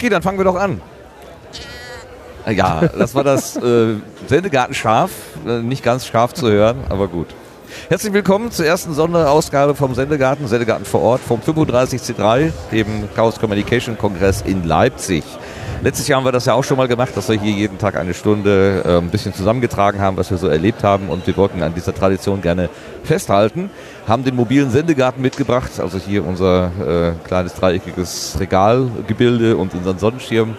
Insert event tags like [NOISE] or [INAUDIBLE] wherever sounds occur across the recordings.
Okay, dann fangen wir doch an. Ja, das war das äh, Sendegarten scharf, äh, nicht ganz scharf zu hören, aber gut. Herzlich willkommen zur ersten Sonderausgabe vom Sendegarten, Sendegarten vor Ort vom 35C3, dem Chaos Communication Kongress in Leipzig. Letztes Jahr haben wir das ja auch schon mal gemacht, dass wir hier jeden Tag eine Stunde äh, ein bisschen zusammengetragen haben, was wir so erlebt haben und wir wollten an dieser Tradition gerne festhalten. Haben den mobilen Sendegarten mitgebracht, also hier unser äh, kleines dreieckiges Regalgebilde und unseren Sonnenschirm.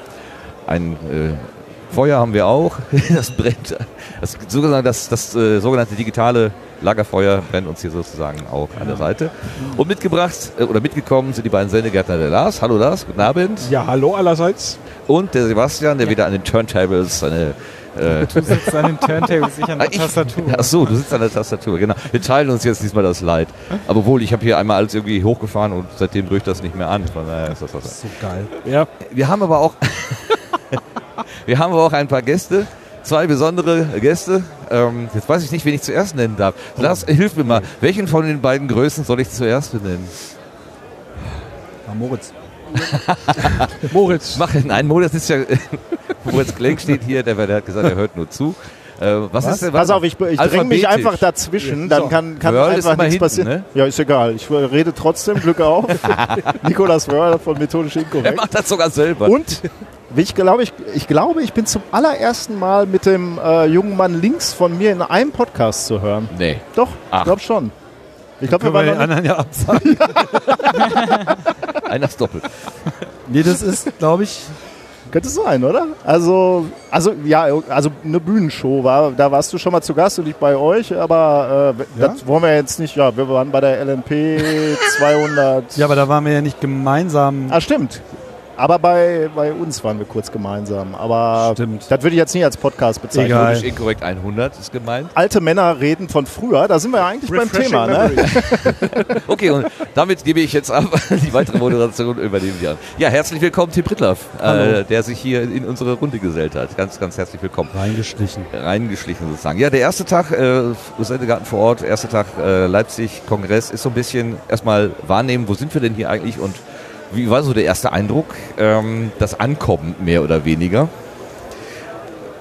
Ein äh, Feuer haben wir auch, [LAUGHS] das brennt. Das, das, das äh, sogenannte digitale Lagerfeuer brennt uns hier sozusagen auch an der Seite. Und mitgebracht äh, oder mitgekommen sind die beiden Sendegärtner der Lars. Hallo Lars, guten Abend. Ja, hallo allerseits. Und der Sebastian, der wieder an den Turntables seine äh, du sitzt an den Turntables, ich an der ich, Tastatur. Ach so, du sitzt an der Tastatur, genau. Wir teilen uns jetzt diesmal das Leid. Aber wohl, ich habe hier einmal alles irgendwie hochgefahren und seitdem drückt das nicht mehr an. Von daher ist das was. So geil. Ja. Wir haben aber auch, [LAUGHS] wir haben aber auch ein paar Gäste. Zwei besondere Gäste. Ähm, jetzt weiß ich nicht, wen ich zuerst nennen darf. Lars, hilf mir mal. Welchen von den beiden Größen soll ich zuerst benennen? Ja, Moritz. [LAUGHS] Moritz. Mach, nein, Moritz ist ja. [LAUGHS] Moritz Klenk steht hier, der, der hat gesagt, er hört nur zu. Äh, was, was? Ist denn, Pass auf, ich, ich dränge mich einfach dazwischen, dann kann, kann Wörl einfach nichts hinten, passieren. Ne? Ja, ist egal. Ich rede trotzdem, Glück auf. [LAUGHS] Nikolas Wörl von Methodisch Inkorrekt. Er macht das sogar selber. Und ich glaube, ich, ich glaube, ich bin zum allerersten Mal mit dem äh, jungen Mann links von mir in einem Podcast zu hören. Nee. Doch, Ach. ich glaube schon. Ich glaube, wir waren den noch anderen ja absagen. [LAUGHS] [LAUGHS] Einer ist doppelt. nee, das ist, glaube ich, Könnte sein, oder? Also, also ja, also eine Bühnenshow war, da warst du schon mal zu Gast und ich bei euch, aber äh, Ja? das wollen wir jetzt nicht, ja, wir waren bei der LNP 200. [LAUGHS] ja, aber da waren wir ja nicht gemeinsam. Ah, stimmt. Aber bei, bei uns waren wir kurz gemeinsam. Aber Stimmt. das würde ich jetzt nicht als Podcast bezeichnen. Egal. Politisch inkorrekt 100 ist gemeint. Alte Männer reden von früher, da sind wir ja eigentlich beim Thema. Ne? [LAUGHS] Okay, und damit gebe ich jetzt ab. Die weitere Moderation übernehmen wir an. Ja, herzlich willkommen, Tim Prittlaff, äh, der sich hier in unsere Runde gesellt hat. Ganz, ganz herzlich willkommen. Reingeschlichen. Reingeschlichen sozusagen. Ja, der erste Tag, äh, Sendegarten vor Ort, erster Tag äh, Leipzig, Kongress, ist so ein bisschen erstmal wahrnehmen, wo sind wir denn hier eigentlich und wie war so der erste Eindruck? Ähm, das Ankommen mehr oder weniger.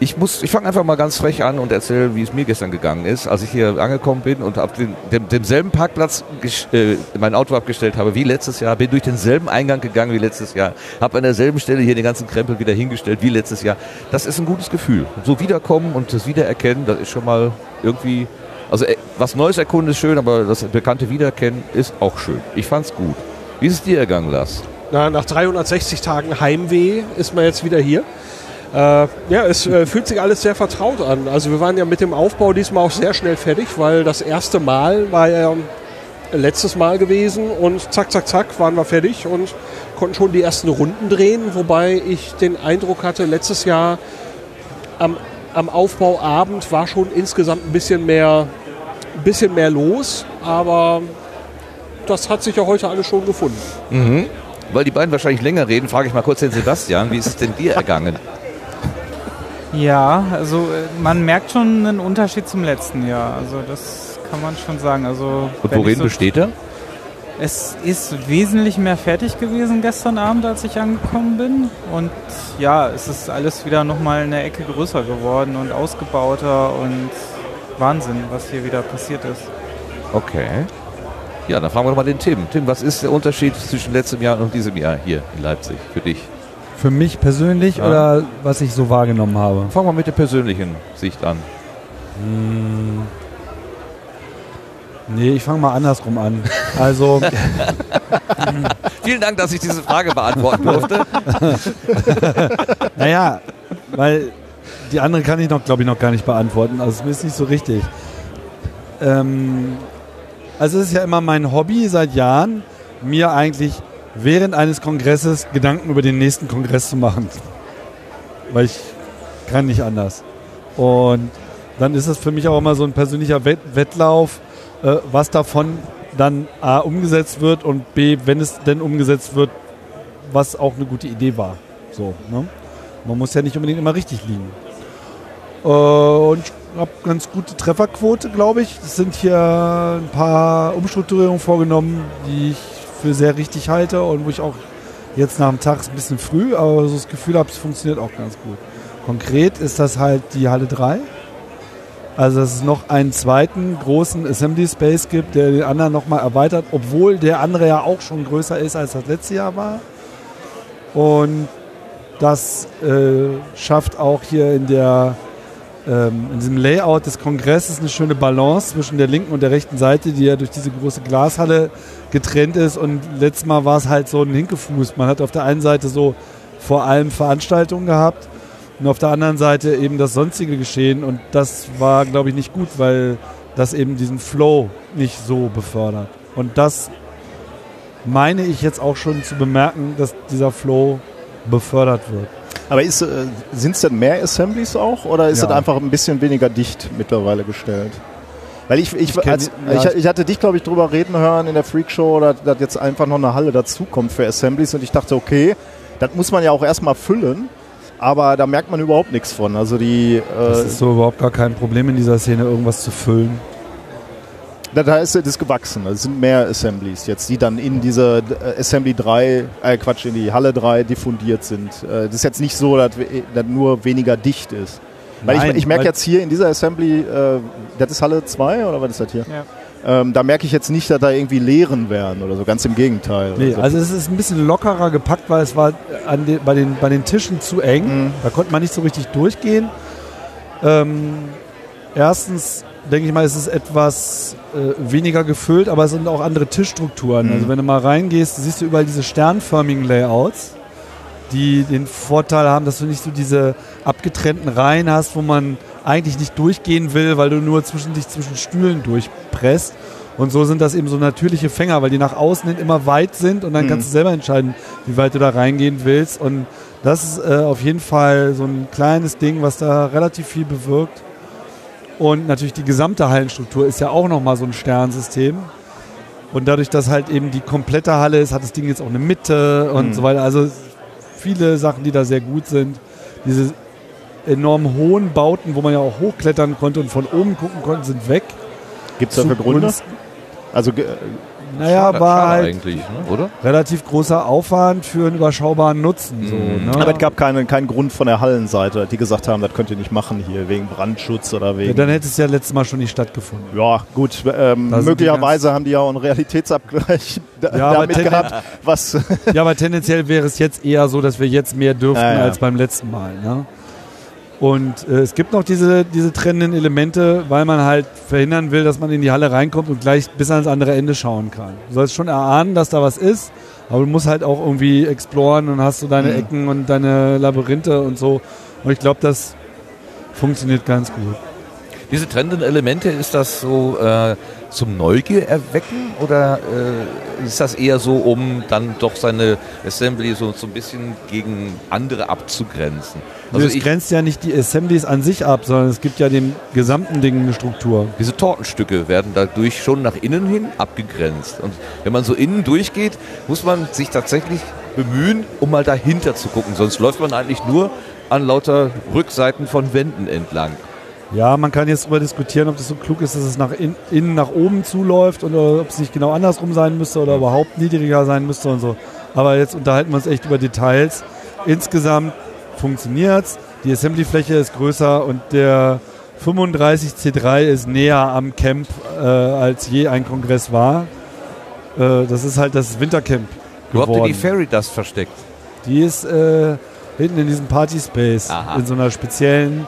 Ich ich fange einfach mal ganz frech an und erzähle, wie es mir gestern gegangen ist, als ich hier angekommen bin und auf den, dem, demselben Parkplatz äh, mein Auto abgestellt habe wie letztes Jahr, bin durch denselben Eingang gegangen wie letztes Jahr, habe an derselben Stelle hier den ganzen Krempel wieder hingestellt wie letztes Jahr. Das ist ein gutes Gefühl. So wiederkommen und das Wiedererkennen, das ist schon mal irgendwie, also äh, was Neues erkunden ist schön, aber das bekannte Wiedererkennen ist auch schön. Ich fand's gut. Wie ist es dir ergangen, Lars? Na, nach 360 Tagen Heimweh ist man jetzt wieder hier. Äh, ja, es äh, fühlt sich alles sehr vertraut an. Also wir waren ja mit dem Aufbau diesmal auch sehr schnell fertig, weil das erste Mal war ja letztes Mal gewesen und zack, zack, zack waren wir fertig und konnten schon die ersten Runden drehen, wobei ich den Eindruck hatte, letztes Jahr am, am Aufbauabend war schon insgesamt ein bisschen mehr, ein bisschen mehr los, aber das hat sich ja heute alles schon gefunden. Weil die beiden wahrscheinlich länger reden, frage ich mal kurz den Sebastian, wie ist es denn dir ergangen? [LAUGHS] Ja, also äh, man merkt schon einen Unterschied zum letzten Jahr. Also das kann man schon sagen. Also Und worin so, besteht er? Es ist wesentlich mehr fertig gewesen gestern Abend, als ich angekommen bin. Und ja, es ist alles wieder nochmal eine Ecke größer geworden und ausgebauter und Wahnsinn, was hier wieder passiert ist. Okay. Ja, dann fragen wir doch mal den Tim. Tim, was ist der Unterschied zwischen letztem Jahr und diesem Jahr hier in Leipzig für dich? Für mich persönlich Ja. oder was ich so wahrgenommen habe? Fangen wir mit der persönlichen Sicht an. Nee, ich fange mal andersrum an. Also, [LAUGHS] Vielen Dank, dass ich diese Frage beantworten durfte. [LAUGHS] naja, weil die andere kann ich noch, glaube ich, noch gar nicht beantworten. Also, es ist nicht so richtig. Ähm, also, es ist ja immer mein Hobby seit Jahren, mir eigentlich während eines Kongresses Gedanken über den nächsten Kongress zu machen. Weil ich kann nicht anders. Und dann ist es für mich auch immer so ein persönlicher Wett Wettlauf, äh, was davon dann A umgesetzt wird und B, wenn es denn umgesetzt wird, was auch eine gute Idee war. So, ne? Man muss ja nicht unbedingt immer richtig liegen. Äh, und ich habe ganz gute Trefferquote, glaube ich. Es sind hier ein paar Umstrukturierungen vorgenommen, die ich für sehr richtig halte und wo ich auch jetzt nach dem Tag ist ein bisschen früh, aber so das Gefühl habe, es funktioniert auch ganz gut. Konkret ist das halt die Halle 3. Also dass es noch einen zweiten großen Assembly Space gibt, der den anderen nochmal erweitert, obwohl der andere ja auch schon größer ist, als das letzte Jahr war. Und das äh, schafft auch hier in der in diesem Layout des Kongresses eine schöne Balance zwischen der linken und der rechten Seite, die ja durch diese große Glashalle getrennt ist. Und letztes Mal war es halt so ein Hinkefuß. Man hat auf der einen Seite so vor allem Veranstaltungen gehabt und auf der anderen Seite eben das sonstige Geschehen. Und das war, glaube ich, nicht gut, weil das eben diesen Flow nicht so befördert. Und das meine ich jetzt auch schon zu bemerken, dass dieser Flow befördert wird. Aber äh, sind es denn mehr Assemblies auch oder ist Ja. das einfach ein bisschen weniger dicht mittlerweile gestellt? Weil ich, ich, kenn- als, ja. ich, ich hatte dich, glaube ich, drüber reden hören in der Freakshow, dass, dass jetzt einfach noch eine Halle dazukommt für Assemblies und ich dachte, okay, das muss man ja auch erstmal füllen, aber da merkt man überhaupt nichts von. Also die, Das äh, ist so überhaupt gar kein Problem in dieser Szene, irgendwas zu füllen. Da, da ist das gewachsen. Es sind mehr Assemblies jetzt, die dann in diese äh, Assembly 3, äh Quatsch, in die Halle 3 diffundiert sind. Äh, das ist jetzt nicht so, dass, we- dass nur weniger dicht ist. Weil Nein, ich, ich merke jetzt hier in dieser Assembly, äh, das ist Halle 2 oder was ist das hier? Ja. Ähm, da merke ich jetzt nicht, dass da irgendwie Leeren wären oder so, ganz im Gegenteil. Nee, also es ist ein bisschen lockerer gepackt, weil es war an den, bei, den, bei den Tischen zu eng. Mhm. Da konnte man nicht so richtig durchgehen. Ähm, erstens denke ich mal, es ist etwas äh, weniger gefüllt, aber es sind auch andere Tischstrukturen. Mhm. Also wenn du mal reingehst, siehst du überall diese sternförmigen Layouts, die den Vorteil haben, dass du nicht so diese abgetrennten Reihen hast, wo man eigentlich nicht durchgehen will, weil du nur zwischen dich zwischen Stühlen durchpresst. Und so sind das eben so natürliche Fänger, weil die nach außen hin immer weit sind und dann Mhm. kannst du selber entscheiden, wie weit du da reingehen willst. Und das ist äh, auf jeden Fall so ein kleines Ding, was da relativ viel bewirkt. Und natürlich die gesamte Hallenstruktur ist ja auch nochmal so ein Sternsystem. Und dadurch, dass halt eben die komplette Halle ist, hat das Ding jetzt auch eine Mitte und Mhm. so weiter. Also viele Sachen, die da sehr gut sind. Diese enorm hohen Bauten, wo man ja auch hochklettern konnte und von oben gucken konnte, sind weg. Gibt es dafür Gründe? Also ge- Naja, Schade- war schade halt eigentlich, ne? oder? relativ großer Aufwand für einen überschaubaren Nutzen. So, Mhm. ne? aber es gab keinen, keinen Grund von der Hallenseite, die gesagt haben, das könnt ihr nicht machen hier, wegen Brandschutz oder ja, wegen... dann hätte es ja letztes Mal schon nicht stattgefunden. Ja, gut. Ähm, sind die möglicherweise haben die ja auch einen Realitätsabgleich [LAUGHS] da, Ja, aber damit gehabt, was. Ja, aber tendenziell wäre es jetzt eher so, dass wir jetzt mehr dürften Ja, ja. als beim letzten Mal. Ne? Und äh, es gibt noch diese, diese trennenden Elemente, weil man halt verhindern will, dass man in die Halle reinkommt und gleich bis ans andere Ende schauen kann. Du sollst schon erahnen, dass da was ist, aber du musst halt auch irgendwie exploren und hast so deine Mhm. Ecken und deine Labyrinthe und so. Und ich glaube, das funktioniert ganz gut. Diese trennenden Elemente, ist das so äh, zum Neugier erwecken oder äh, ist das eher so, um dann doch seine Assembly so, so ein bisschen gegen andere abzugrenzen? Also Also es grenzt ja nicht die Assemblies an sich ab, sondern es gibt ja dem gesamten Ding eine Struktur. diese Tortenstücke werden dadurch schon nach innen hin abgegrenzt. Und wenn man so innen durchgeht, muss man sich tatsächlich bemühen, um mal dahinter zu gucken. Sonst läuft man eigentlich nur an lauter Rückseiten von Wänden entlang. Ja, man kann jetzt darüber diskutieren, ob das so klug ist, dass es nach in, innen nach oben zuläuft oder ob es nicht genau andersrum sein müsste oder überhaupt niedriger sein müsste und so. Aber jetzt unterhalten wir uns echt über Details. Insgesamt funktioniert's. Die Assembly-Fläche ist größer und der 35C3 ist näher am Camp, äh, als je ein Kongress war. Äh, das ist halt das Wintercamp Wo habt ihr die geworden. Fairy Dust versteckt? Die ist äh, hinten in diesem Party Space, Aha. in so einer speziellen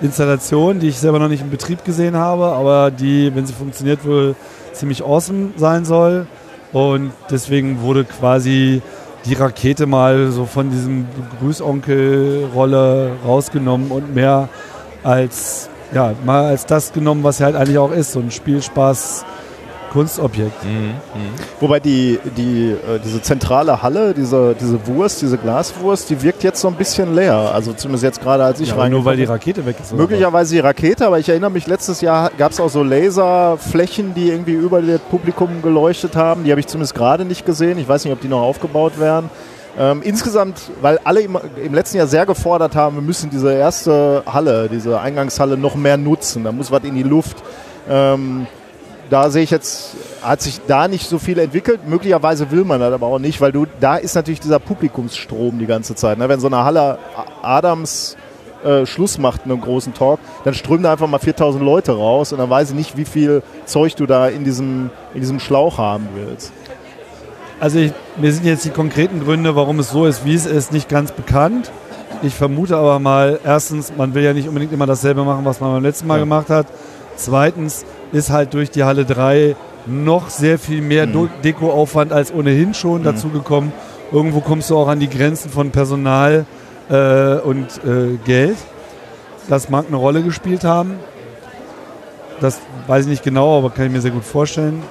Installation, die ich selber noch nicht in Betrieb gesehen habe, aber die, wenn sie funktioniert, wohl ziemlich awesome sein soll. Und deswegen wurde quasi die Rakete mal so von diesem Grüßonkel-Rolle rausgenommen und mehr als, ja, mal als das genommen, was sie halt eigentlich auch ist, so ein Spielspaß Kunstobjekt. Mhm. Wobei die, die, äh, diese zentrale Halle, diese, diese Wurst, diese Glaswurst, die wirkt jetzt so ein bisschen leer. Also zumindest jetzt gerade, als ich Ja, aber nur weil die. Rakete weg ist. oder Möglicherweise die Rakete, aber ich erinnere mich, letztes Jahr gab es auch so Laserflächen, die irgendwie über das Publikum geleuchtet haben. Die habe ich zumindest gerade nicht gesehen. Ich weiß nicht, ob die noch aufgebaut werden. Ähm, insgesamt, weil alle im, im letzten Jahr sehr gefordert haben, wir müssen diese erste Halle, diese Eingangshalle noch mehr nutzen. Da muss was in die Luft. Ähm, da sehe ich jetzt, hat sich da nicht so viel entwickelt. Möglicherweise will man das aber auch nicht, weil du, da ist natürlich dieser Publikumsstrom die ganze Zeit. Ne? Wenn so eine Halle Adams äh, Schluss macht in einem großen Talk, dann strömen da einfach mal 4000 Leute raus und dann weiß ich nicht, wie viel Zeug du da in diesem, in diesem Schlauch haben willst. Also ich, mir sind jetzt die konkreten Gründe, warum es so ist, wie es ist, nicht ganz bekannt. Ich vermute aber mal, erstens, man will ja nicht unbedingt immer dasselbe machen, was man beim letzten Mal Ja. gemacht hat. Zweitens ist halt durch die Halle 3 noch sehr viel mehr Do- Dekoaufwand als ohnehin schon dazu gekommen. Irgendwo kommst du auch an die Grenzen von Personal äh, und äh, Geld. Das mag eine Rolle gespielt haben. Das weiß ich nicht genau, aber kann ich mir sehr gut vorstellen.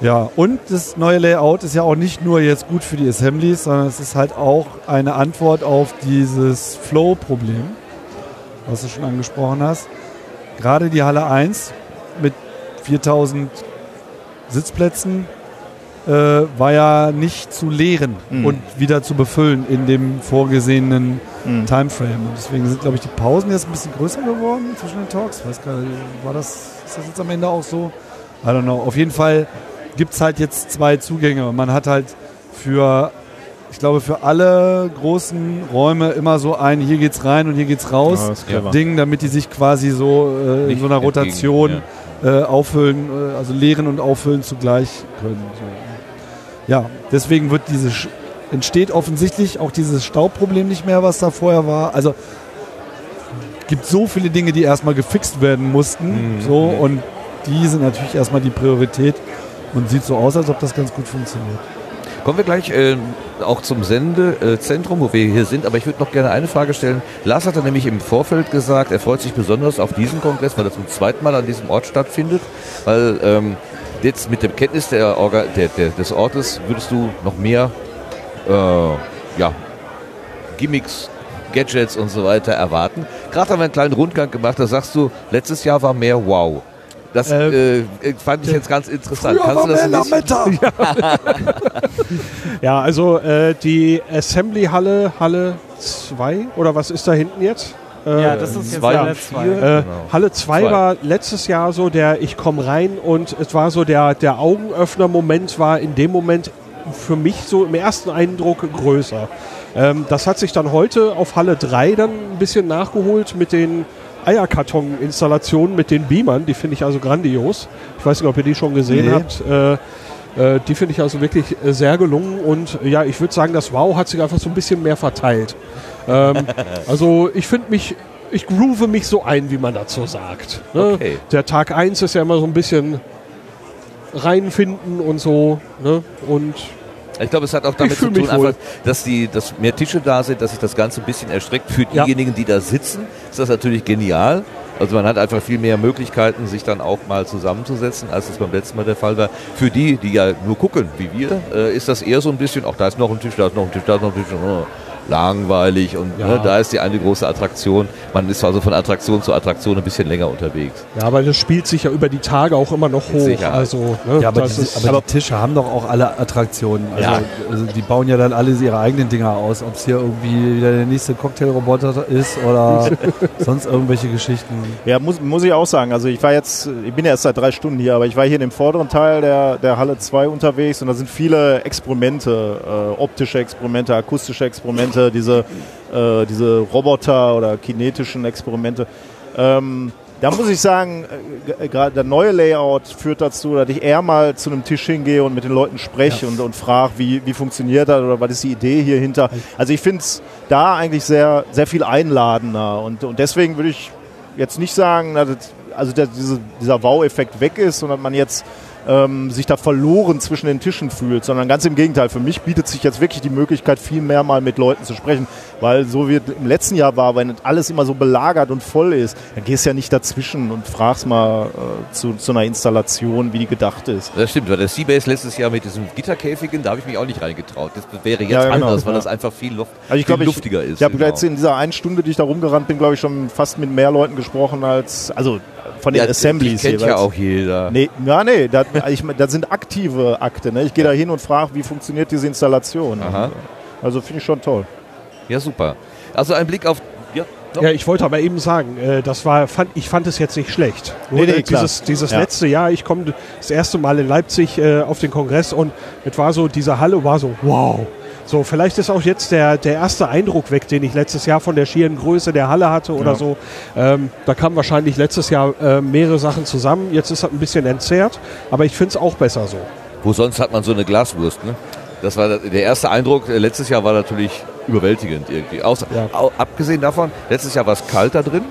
Ja, und das neue Layout ist ja auch nicht nur jetzt gut für die Assemblies, sondern es ist halt auch eine Antwort auf dieses Flow-Problem, was du schon angesprochen hast. Gerade die Halle 1 mit 4000 Sitzplätzen äh, war ja nicht zu leeren Mhm. und wieder zu befüllen in dem vorgesehenen Mhm. Timeframe. Und deswegen sind, glaube ich, die Pausen jetzt ein bisschen größer geworden zwischen den Talks. Weiß gar nicht, war das, ist das jetzt am Ende auch so? I don't know. Auf jeden Fall gibt es halt jetzt zwei Zugänge. Man hat halt für, ich glaube, für alle großen Räume immer so ein, hier geht's rein und hier geht's raus. Ja. Ding, damit die sich quasi so äh, in so einer Rotation äh, auffüllen, äh, also leeren und auffüllen zugleich können. So. Ja, deswegen wird diese entsteht offensichtlich auch dieses Staubproblem nicht mehr, was da vorher war. Also gibt so viele Dinge, die erstmal gefixt werden mussten. Mhm. So und die sind natürlich erstmal die Priorität und sieht so aus, als ob das ganz gut funktioniert. Kommen wir gleich äh, auch zum Sendezentrum, wo wir hier sind. Aber ich würde noch gerne eine Frage stellen. Lars hatte nämlich im Vorfeld gesagt, er freut sich besonders auf diesen Kongress, weil er zum zweiten Mal an diesem Ort stattfindet. Weil ähm, jetzt mit der Kenntnis der Orga, der, der, des Ortes würdest du noch mehr äh, ja, Gimmicks, Gadgets und so weiter erwarten. Gerade haben wir einen kleinen Rundgang gemacht, da sagst du, letztes Jahr war mehr Wow. Das äh, fand ich jetzt ganz interessant. Kannst du das ein bisschen, [LAUGHS] Ja, also äh, die Assembly-Halle, Halle 2 oder was ist da hinten jetzt? Äh, Ja, das ist jetzt Halle und 2. vier. Äh, Genau. Halle 2 Zwei. war letztes Jahr so der Ich komme rein und es war so der, der Augenöffner-Moment war in dem Moment für mich so im ersten Eindruck größer. Ähm, das hat sich dann heute auf Halle 3 dann ein bisschen nachgeholt mit den Eierkarton-Installationen mit den Beamern. Die finde ich also grandios. Ich weiß nicht, ob ihr die schon gesehen Nee. habt. Äh, äh, die finde ich also wirklich äh, sehr gelungen und äh, ja, ich würde sagen, das Wow hat sich einfach so ein bisschen mehr verteilt. Ähm, [LAUGHS] also ich finde mich, ich groove mich so ein, wie man dazu sagt. Ne? Okay. Der Tag 1 ist ja immer so ein bisschen reinfinden und so. Ne? Und Ich glaube, es hat auch damit zu tun, einfach, dass, die, dass mehr Tische da sind, dass sich das Ganze ein bisschen erstreckt. Für Ja. diejenigen, die da sitzen, ist das natürlich genial. Also man hat einfach viel mehr Möglichkeiten, sich dann auch mal zusammenzusetzen, als es beim letzten Mal der Fall war. Für die, die ja nur gucken, wie wir, äh, ist das eher so ein bisschen, ach, da ist noch ein Tisch, da ist noch ein Tisch, da ist noch ein Tisch. Oh, langweilig und Ja. ne, da ist die eine große Attraktion. Man ist also von Attraktion zu Attraktion ein bisschen länger unterwegs. ja, aber das spielt sich ja über die Tage auch immer noch hoch. Also, ne? Ja, aber, das die, ist, aber die Tische haben doch auch alle Attraktionen. Also, Ja. also die bauen ja dann alle ihre eigenen Dinger aus. Ob es hier irgendwie wieder der nächste Cocktailroboter ist oder [LAUGHS] sonst irgendwelche Geschichten. Ja, muss, muss ich auch sagen. Also ich war jetzt, ich bin ja erst seit drei Stunden hier, aber ich war hier in dem vorderen Teil der, der Halle 2 unterwegs und da sind viele Experimente, äh, optische Experimente, akustische Experimente, diese, äh, diese Roboter oder kinetischen Experimente. Ähm, da muss ich sagen, äh, gerade der neue Layout führt dazu, dass ich eher mal zu einem Tisch hingehe und mit den Leuten spreche und, und frage, wie, wie funktioniert das oder was ist die Idee hier hinter. Also ich finde es da eigentlich sehr, sehr viel einladender und, und deswegen würde ich jetzt nicht sagen, dass also dass diese, dieser Wow-Effekt weg ist, sondern man jetzt ähm, sich da verloren zwischen den Tischen fühlt, sondern ganz im Gegenteil. Für mich bietet sich jetzt wirklich die Möglichkeit, viel mehr mal mit Leuten zu sprechen, weil so wie es im letzten Jahr war, wenn alles immer so belagert und voll ist, dann gehst du ja nicht dazwischen und fragst mal äh, zu, zu einer Installation, wie die gedacht ist. Das stimmt, weil der Seabase letztes Jahr mit diesem Gitterkäfigen, da habe ich mich auch nicht reingetraut. Das wäre jetzt Ja, genau, anders, weil ja. das einfach viel, Luft, Also ich viel glaube, ich, luftiger ist. ich habe genau. jetzt in dieser einen Stunde, die ich da rumgerannt bin, glaube ich, schon fast mit mehr Leuten gesprochen als, also von den ja, Assemblies die kennt jeweils. ja auch jeder. Nee, ja, nee, das, ich, das sind aktive Akte. Ne? Ich gehe da hin und frage, wie funktioniert diese Installation. Aha. Also finde ich schon toll. Ja, super. Also ein Blick auf... Ja. Ja, ich wollte aber eben sagen, äh, das war, fand, ich fand es jetzt nicht schlecht. Nee, nee, äh, klar. dieses, dieses Ja. letzte Jahr, ich komme das erste Mal in Leipzig äh, auf den Kongress und es war so, diese Halle war so, wow. So, vielleicht ist auch jetzt der, der erste Eindruck weg, den ich letztes Jahr von der schieren Größe der Halle hatte oder Ja. so. Ähm, da kamen wahrscheinlich letztes Jahr äh, mehrere Sachen zusammen. Jetzt ist das ein bisschen entzerrt, aber ich finde es auch besser so. Wo sonst hat man so eine Glaswurst, ne? Das war der erste Eindruck. äh, Letztes Jahr war natürlich überwältigend irgendwie. Außer, Ja. abgesehen davon, letztes Jahr war es kalt da drin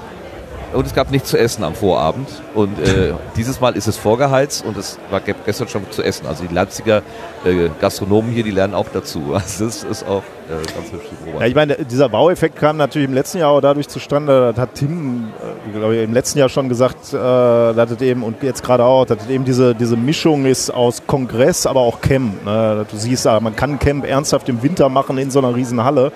und es gab nichts zu essen am Vorabend. Und äh, [LAUGHS] dieses Mal ist es vorgeheizt und es war ge- gestern schon zu essen. Also die Leipziger äh, Gastronomen hier, die lernen auch dazu. [LAUGHS] Also das ist auch äh, ganz hübsch Ja, ich meine, dieser Baueffekt kam natürlich im letzten Jahr auch dadurch zustande, das hat Tim, äh, glaube ich, im letzten Jahr schon gesagt, äh, dass eben, und jetzt gerade auch, dass eben diese, diese Mischung ist aus Kongress, aber auch Camp. Ne? Du siehst, ah, man kann Camp ernsthaft im Winter machen in so einer riesen Halle.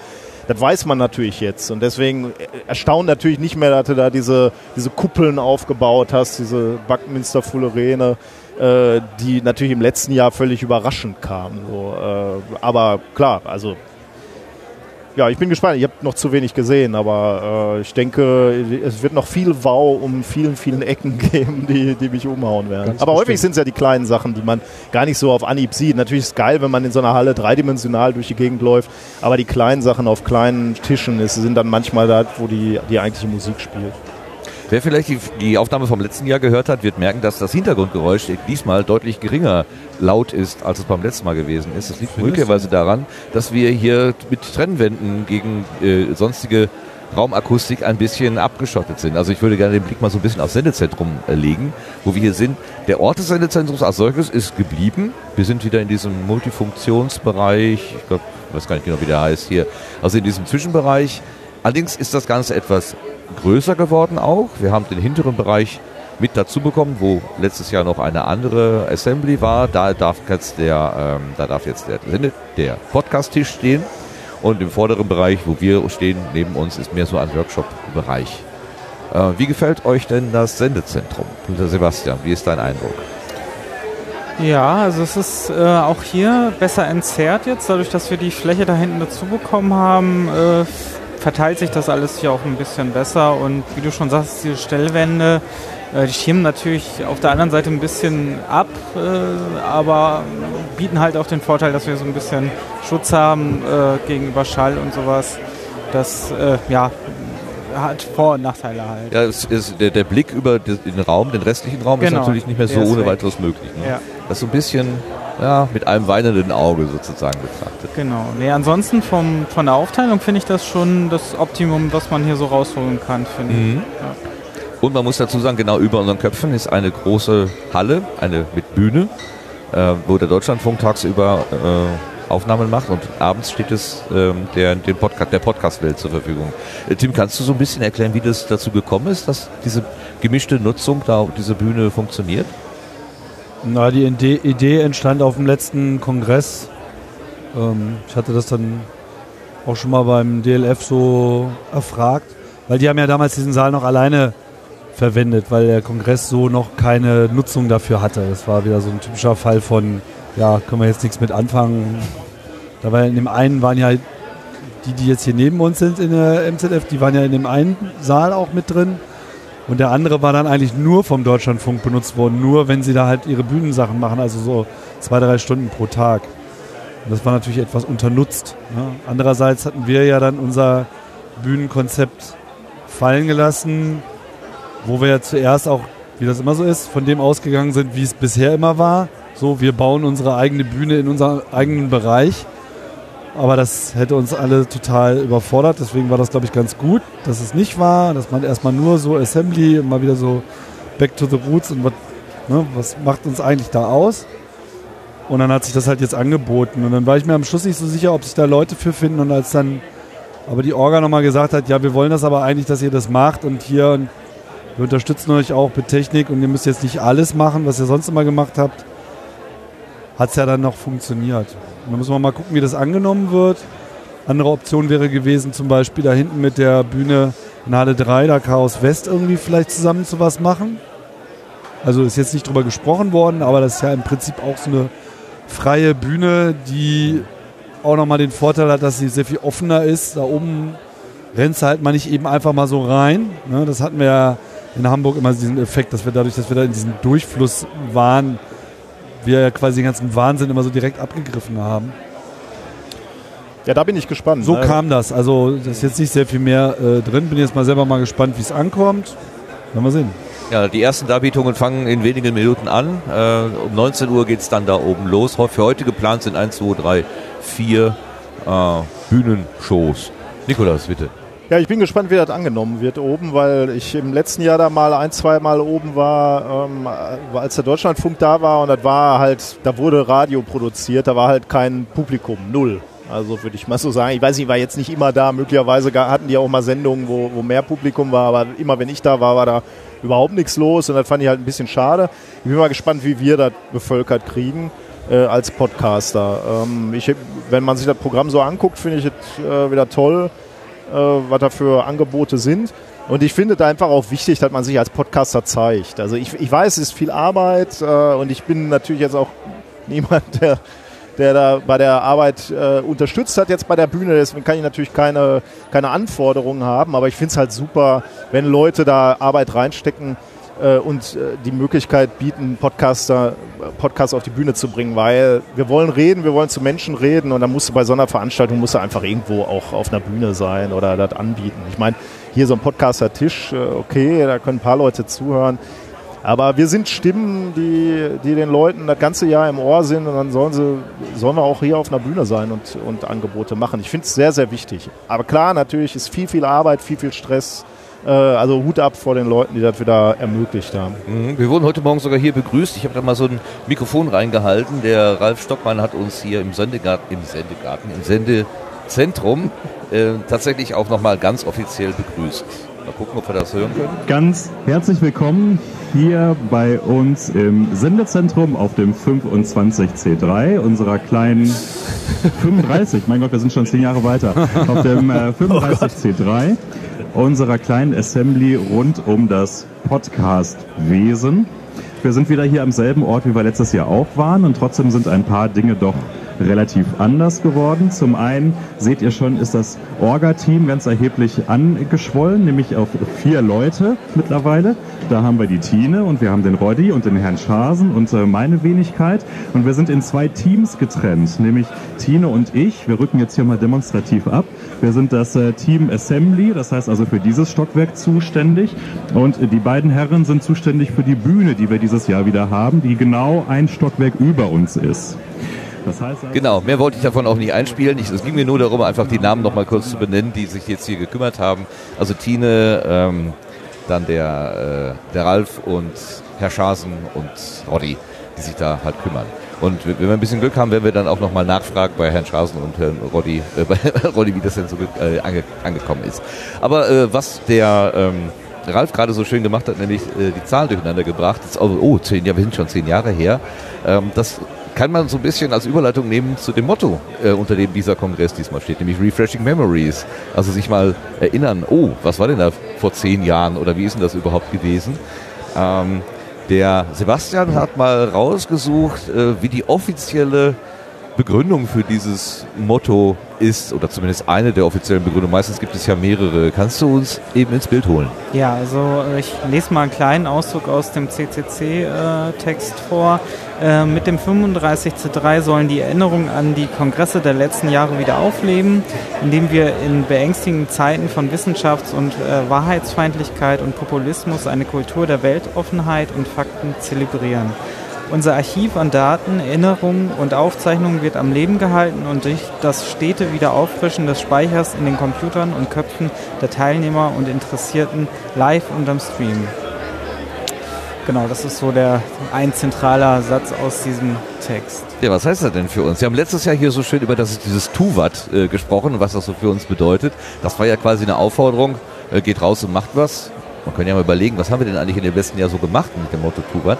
Das weiß man natürlich jetzt. Und deswegen äh, erstaunt natürlich nicht mehr, dass du da diese, diese Kuppeln aufgebaut hast, diese Buckminster Fullerene, äh, die natürlich im letzten Jahr völlig überraschend kamen. So, äh, aber klar, also ja, ich bin gespannt. Ich habe noch zu wenig gesehen, aber äh, ich denke, es wird noch viel Wow um vielen, vielen Ecken [LAUGHS] geben, die, die mich umhauen werden. Ganz aber häufig bestimmt. sind es ja die kleinen Sachen, die man gar nicht so auf Anhieb sieht. Natürlich ist es geil, wenn man in so einer Halle dreidimensional durch die Gegend läuft, aber die kleinen Sachen auf kleinen Tischen ist, sind dann manchmal da, wo die, die eigentliche Musik spielt. Wer vielleicht die, die Aufnahme vom letzten Jahr gehört hat, wird merken, dass das Hintergrundgeräusch diesmal deutlich geringer laut ist, als es beim letzten Mal gewesen ist. Das liegt möglicherweise daran, dass wir hier mit Trennwänden gegen äh, sonstige Raumakustik ein bisschen abgeschottet sind. Also ich würde gerne den Blick mal so ein bisschen aufs Sendezentrum äh, legen, wo wir hier sind. Der Ort des Sendezentrums als solches ist geblieben. Wir sind wieder in diesem Multifunktionsbereich. Ich glaube, ich weiß gar nicht genau, wie der heißt hier. Also in diesem Zwischenbereich. Allerdings ist das Ganze etwas größer geworden auch. Wir haben den hinteren Bereich mit dazu bekommen, wo letztes Jahr noch eine andere Assembly war. Da darf jetzt der, ähm, da darf jetzt der, der Podcast-Tisch stehen. Und im vorderen Bereich, wo wir stehen, neben uns, ist mehr so ein Workshop-Bereich. Äh, wie gefällt euch denn das Sendezentrum? Sebastian, wie ist dein Eindruck? Ja, also es ist äh, auch hier besser entzerrt jetzt, dadurch, dass wir die Fläche da hinten dazu bekommen haben, äh, verteilt sich das alles hier auch ein bisschen besser und wie du schon sagst, diese Stellwände, äh, die schirmen natürlich auf der anderen Seite ein bisschen ab, äh, aber bieten halt auch den Vorteil, dass wir so ein bisschen Schutz haben äh, gegenüber Schall und sowas. Das ja, hat Vor- und Nachteile halt. Ja, es ist der, der Blick über den Raum, den restlichen Raum, ist Genau, natürlich nicht mehr so ist ohne weg. weiteres möglich. Ne? Ja. Das ist so ein bisschen ja, mit einem weinenden Auge sozusagen betrachtet. Genau. Nee, ansonsten vom, von der Aufteilung finde ich das schon das Optimum, was man hier so rausholen kann, finde Mhm. ich. Und man muss dazu sagen, genau über unseren Köpfen ist eine große Halle, eine mit Bühne, äh, wo der Deutschlandfunk tagsüber äh, Aufnahmen macht und abends steht es ähm, der, den Podcast, der Podcast-Welt zur Verfügung. Äh, Tim, kannst du so ein bisschen erklären, wie das dazu gekommen ist, dass diese gemischte Nutzung da auf dieser Bühne funktioniert? Na, die Idee, entstand auf dem letzten Kongress. Ähm, ich hatte das dann auch schon mal beim DLF so erfragt, weil die haben ja damals diesen Saal noch alleine verwendet, weil der Kongress so noch keine Nutzung dafür hatte. Das war wieder so ein typischer Fall von, ja, können wir jetzt nichts mit anfangen. Da war in dem einen waren ja die, die jetzt hier neben uns sind in der MZF, die waren ja in dem einen Saal auch mit drin. Und der andere war dann eigentlich nur vom Deutschlandfunk benutzt worden, nur wenn sie da halt ihre Bühnensachen machen, also so zwei, drei Stunden pro Tag. Und das war natürlich etwas unternutzt. Ne? Andererseits hatten wir ja dann unser Bühnenkonzept fallen gelassen, wo wir ja zuerst auch, wie das immer so ist, von dem ausgegangen sind, wie es bisher immer war. So, wir bauen unsere eigene Bühne in unserem eigenen Bereich. Aber das hätte uns alle total überfordert. Deswegen war das, glaube ich, ganz gut, dass es nicht war, dass man erstmal nur so Assembly mal wieder so back to the roots und was Ne? Was macht uns eigentlich da aus? Und dann hat sich das halt jetzt angeboten. Und dann war ich mir am Schluss nicht so sicher, ob sich da Leute für finden. Und als dann aber die Orga nochmal gesagt hat, ja, wir wollen das aber eigentlich, dass ihr das macht und hier und wir unterstützen euch auch mit Technik und ihr müsst jetzt nicht alles machen, was ihr sonst immer gemacht habt, hat es ja dann noch funktioniert. Dann müssen wir mal gucken, wie das angenommen wird. Andere Option wäre gewesen, zum Beispiel da hinten mit der Bühne in Halle 3, da Chaos West irgendwie vielleicht zusammen zu was machen. Also ist jetzt nicht drüber gesprochen worden, aber das ist ja im Prinzip auch so eine freie Bühne, die auch nochmal den Vorteil hat, dass sie sehr viel offener ist. Da oben rennst du halt mal nicht eben einfach mal so rein. Ne? Das hatten wir ja in Hamburg immer diesen Effekt, dass wir dadurch, dass wir da in diesem Durchfluss waren, wir ja quasi den ganzen Wahnsinn immer so direkt abgegriffen haben. Ja, da bin ich gespannt. So ne? kam das. Also da ist jetzt nicht sehr viel mehr äh, drin. Bin jetzt mal selber mal gespannt, wie es ankommt. Werden wir sehen. Ja, die ersten Darbietungen fangen in wenigen Minuten an. Äh, um 19 Uhr geht es dann da oben los. Für heute geplant sind 1, 2, 3, 4 äh, Bühnenshows. Nikolas, bitte. Ja, ich bin gespannt, wie das angenommen wird oben, weil ich im letzten Jahr da mal ein, zwei Mal oben war, ähm, als der Deutschlandfunk da war und das war halt, da wurde Radio produziert, da war halt kein Publikum, null. Also würde ich mal so sagen. Ich weiß ich war jetzt nicht immer da. Möglicherweise hatten die auch mal Sendungen, wo, wo mehr Publikum war, aber immer wenn ich da war, war da überhaupt nichts los und das fand ich halt ein bisschen schade. Ich bin mal gespannt, wie wir das bevölkert kriegen äh, als Podcaster. Ähm, ich, wenn man sich das Programm so anguckt, finde ich es äh, wieder toll, äh, was da für Angebote sind. Und ich finde da einfach auch wichtig, dass man sich als Podcaster zeigt. Also ich, ich weiß, es ist viel Arbeit äh, und ich bin natürlich jetzt auch niemand, [LAUGHS] der der da bei der Arbeit äh, unterstützt hat jetzt bei der Bühne. Deswegen kann ich natürlich keine, keine Anforderungen haben, aber ich finde es halt super, wenn Leute da Arbeit reinstecken äh, und äh, die Möglichkeit bieten, Podcaster, Podcasts auf die Bühne zu bringen, weil wir wollen reden, wir wollen zu Menschen reden und dann musst du bei so einer Veranstaltung musst du einfach irgendwo auch auf einer Bühne sein oder das anbieten. Ich meine, hier so ein Podcaster-Tisch, äh, okay, da können ein paar Leute zuhören. Aber wir sind Stimmen, die, die den Leuten das ganze Jahr im Ohr sind und dann sollen, sie, sollen wir auch hier auf einer Bühne sein und, und Angebote machen. Ich finde es sehr, sehr wichtig. Aber klar, natürlich ist viel, viel Arbeit, viel, viel Stress. Äh, also Hut ab vor den Leuten, die das wieder ermöglicht haben. Mhm. Wir wurden heute Morgen sogar hier begrüßt. Ich habe da mal so ein Mikrofon reingehalten. Der Ralf Stockmann hat uns hier im Sendegarten, im Sendegarten, im Sendezentrum äh, tatsächlich auch nochmal ganz offiziell begrüßt. Mal gucken, ob wir das hören können. Ganz herzlich willkommen hier bei uns im Sendezentrum auf dem 25C3 unserer kleinen 35, mein Gott, wir sind schon zehn Jahre weiter, auf dem äh, [LAUGHS] 35C3 unserer kleinen Assembly rund um das Podcast-Wesen. Wir sind wieder hier am selben Ort, wie wir letztes Jahr auch waren und trotzdem sind ein paar Dinge doch relativ anders geworden. Zum einen seht ihr schon, ist das Orga-Team ganz erheblich angeschwollen, nämlich auf vier Leute mittlerweile. Da haben wir die Tine und wir haben den Roddy und den Herrn Schasen und äh, meine Wenigkeit. Und wir sind in zwei Teams getrennt, nämlich Tine und ich. Wir rücken jetzt hier mal demonstrativ ab. Wir sind das äh, Team Assembly, das heißt also für dieses Stockwerk zuständig. Und die beiden Herren sind zuständig für die Bühne, die wir dieses Jahr wieder haben, die genau ein Stockwerk über uns ist. Das heißt also genau, mehr wollte ich davon auch nicht einspielen. Ich, es ging mir nur darum, einfach die Namen noch mal kurz zu benennen, die sich jetzt hier gekümmert haben. Also Tine, ähm, dann der, äh, der Ralf und Herr Schasen und Roddy, die sich da halt kümmern. Und wenn wir ein bisschen Glück haben, werden wir dann auch nochmal nachfragen bei Herrn Schasen und Herrn Roddy, äh, bei [LAUGHS] Roddy, wie das denn so äh, ange, angekommen ist. Aber äh, was der ähm, Ralf gerade so schön gemacht hat, nämlich äh, die Zahlen durcheinander gebracht, ist, oh, oh, zehn Jahre, wir sind schon zehn Jahre her, ähm, das kann man so ein bisschen als Überleitung nehmen zu dem Motto, äh, unter dem dieser Kongress diesmal steht, nämlich Refreshing Memories. Also sich mal erinnern, oh, was war denn da vor zehn Jahren oder wie ist denn das überhaupt gewesen? Ähm, der Sebastian hat mal rausgesucht, äh, wie die offizielle Begründung für dieses Motto ist, oder zumindest eine der offiziellen Begründungen. Meistens gibt es ja mehrere. Kannst du uns eben ins Bild holen? Ja, also äh, ich lese mal einen kleinen Auszug aus dem CCC-Text äh, vor. Äh, mit dem 35C3 sollen die Erinnerungen an die Kongresse der letzten Jahre wieder aufleben, indem wir in beängstigenden Zeiten von Wissenschafts- und äh, Wahrheitsfeindlichkeit und Populismus eine Kultur der Weltoffenheit und Fakten zelebrieren. Unser Archiv an Daten, Erinnerungen und Aufzeichnungen wird am Leben gehalten und durch das stete Wiederauffrischen des Speichers in den Computern und Köpfen der Teilnehmer und Interessierten live und am Stream. Genau, das ist so der ein zentraler Satz aus diesem Text. Ja, was heißt das denn für uns? Wir haben letztes Jahr hier so schön über das, dieses Tuvat äh, gesprochen, was das so für uns bedeutet. Das war ja quasi eine Aufforderung, äh, geht raus und macht was. Man kann ja mal überlegen, was haben wir denn eigentlich in dem letzten Jahr so gemacht mit dem Motto Tuvat?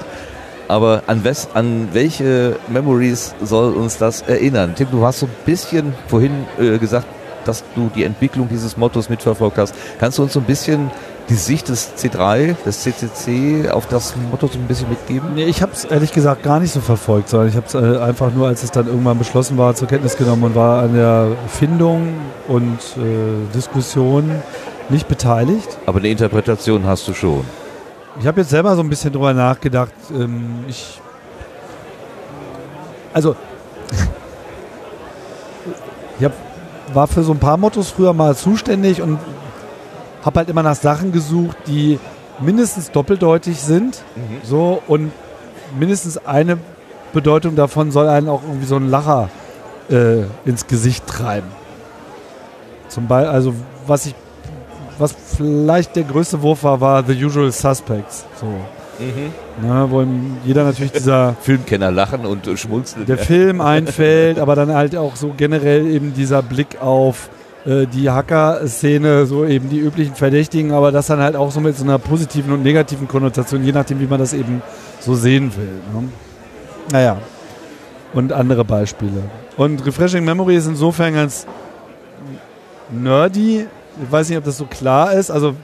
Aber an, wes, an welche Memories soll uns das erinnern? Tim, du hast so ein bisschen vorhin äh, gesagt, dass du die Entwicklung dieses Mottos mitverfolgt hast. Kannst du uns so ein bisschen die Sicht des C3, des CCC auf das Motto so ein bisschen mitgeben? Nee, ich habe es ehrlich gesagt gar nicht so verfolgt, sondern ich habe es äh, einfach nur, als es dann irgendwann beschlossen war, zur Kenntnis genommen und war an der Findung und äh, Diskussion nicht beteiligt. Aber eine Interpretation hast du schon. Ich habe jetzt selber so ein bisschen drüber nachgedacht. Ähm, ich also [LAUGHS] ich hab, war für so ein paar Mottos früher mal zuständig und habe halt immer nach Sachen gesucht, die mindestens doppeldeutig sind. So und mindestens eine Bedeutung davon soll einen auch irgendwie so ein Lacher äh, ins Gesicht treiben. Zum Beispiel, also was ich, was vielleicht der größte Wurf war, war The Usual Suspects. So. Ne, wo ihm jeder natürlich dieser [LAUGHS] Filmkenner lachen und äh, schmunzeln. der Film [LAUGHS] einfällt, aber dann halt auch so generell eben dieser Blick auf äh, die Hacker-Szene, so eben die üblichen Verdächtigen, aber das dann halt auch so mit so einer positiven und negativen Konnotation, je nachdem, wie man das eben so sehen will. Ne? Naja, und andere Beispiele. Und Refreshing Memory ist insofern ganz nerdy. Ich weiß nicht, ob das so klar ist. Also,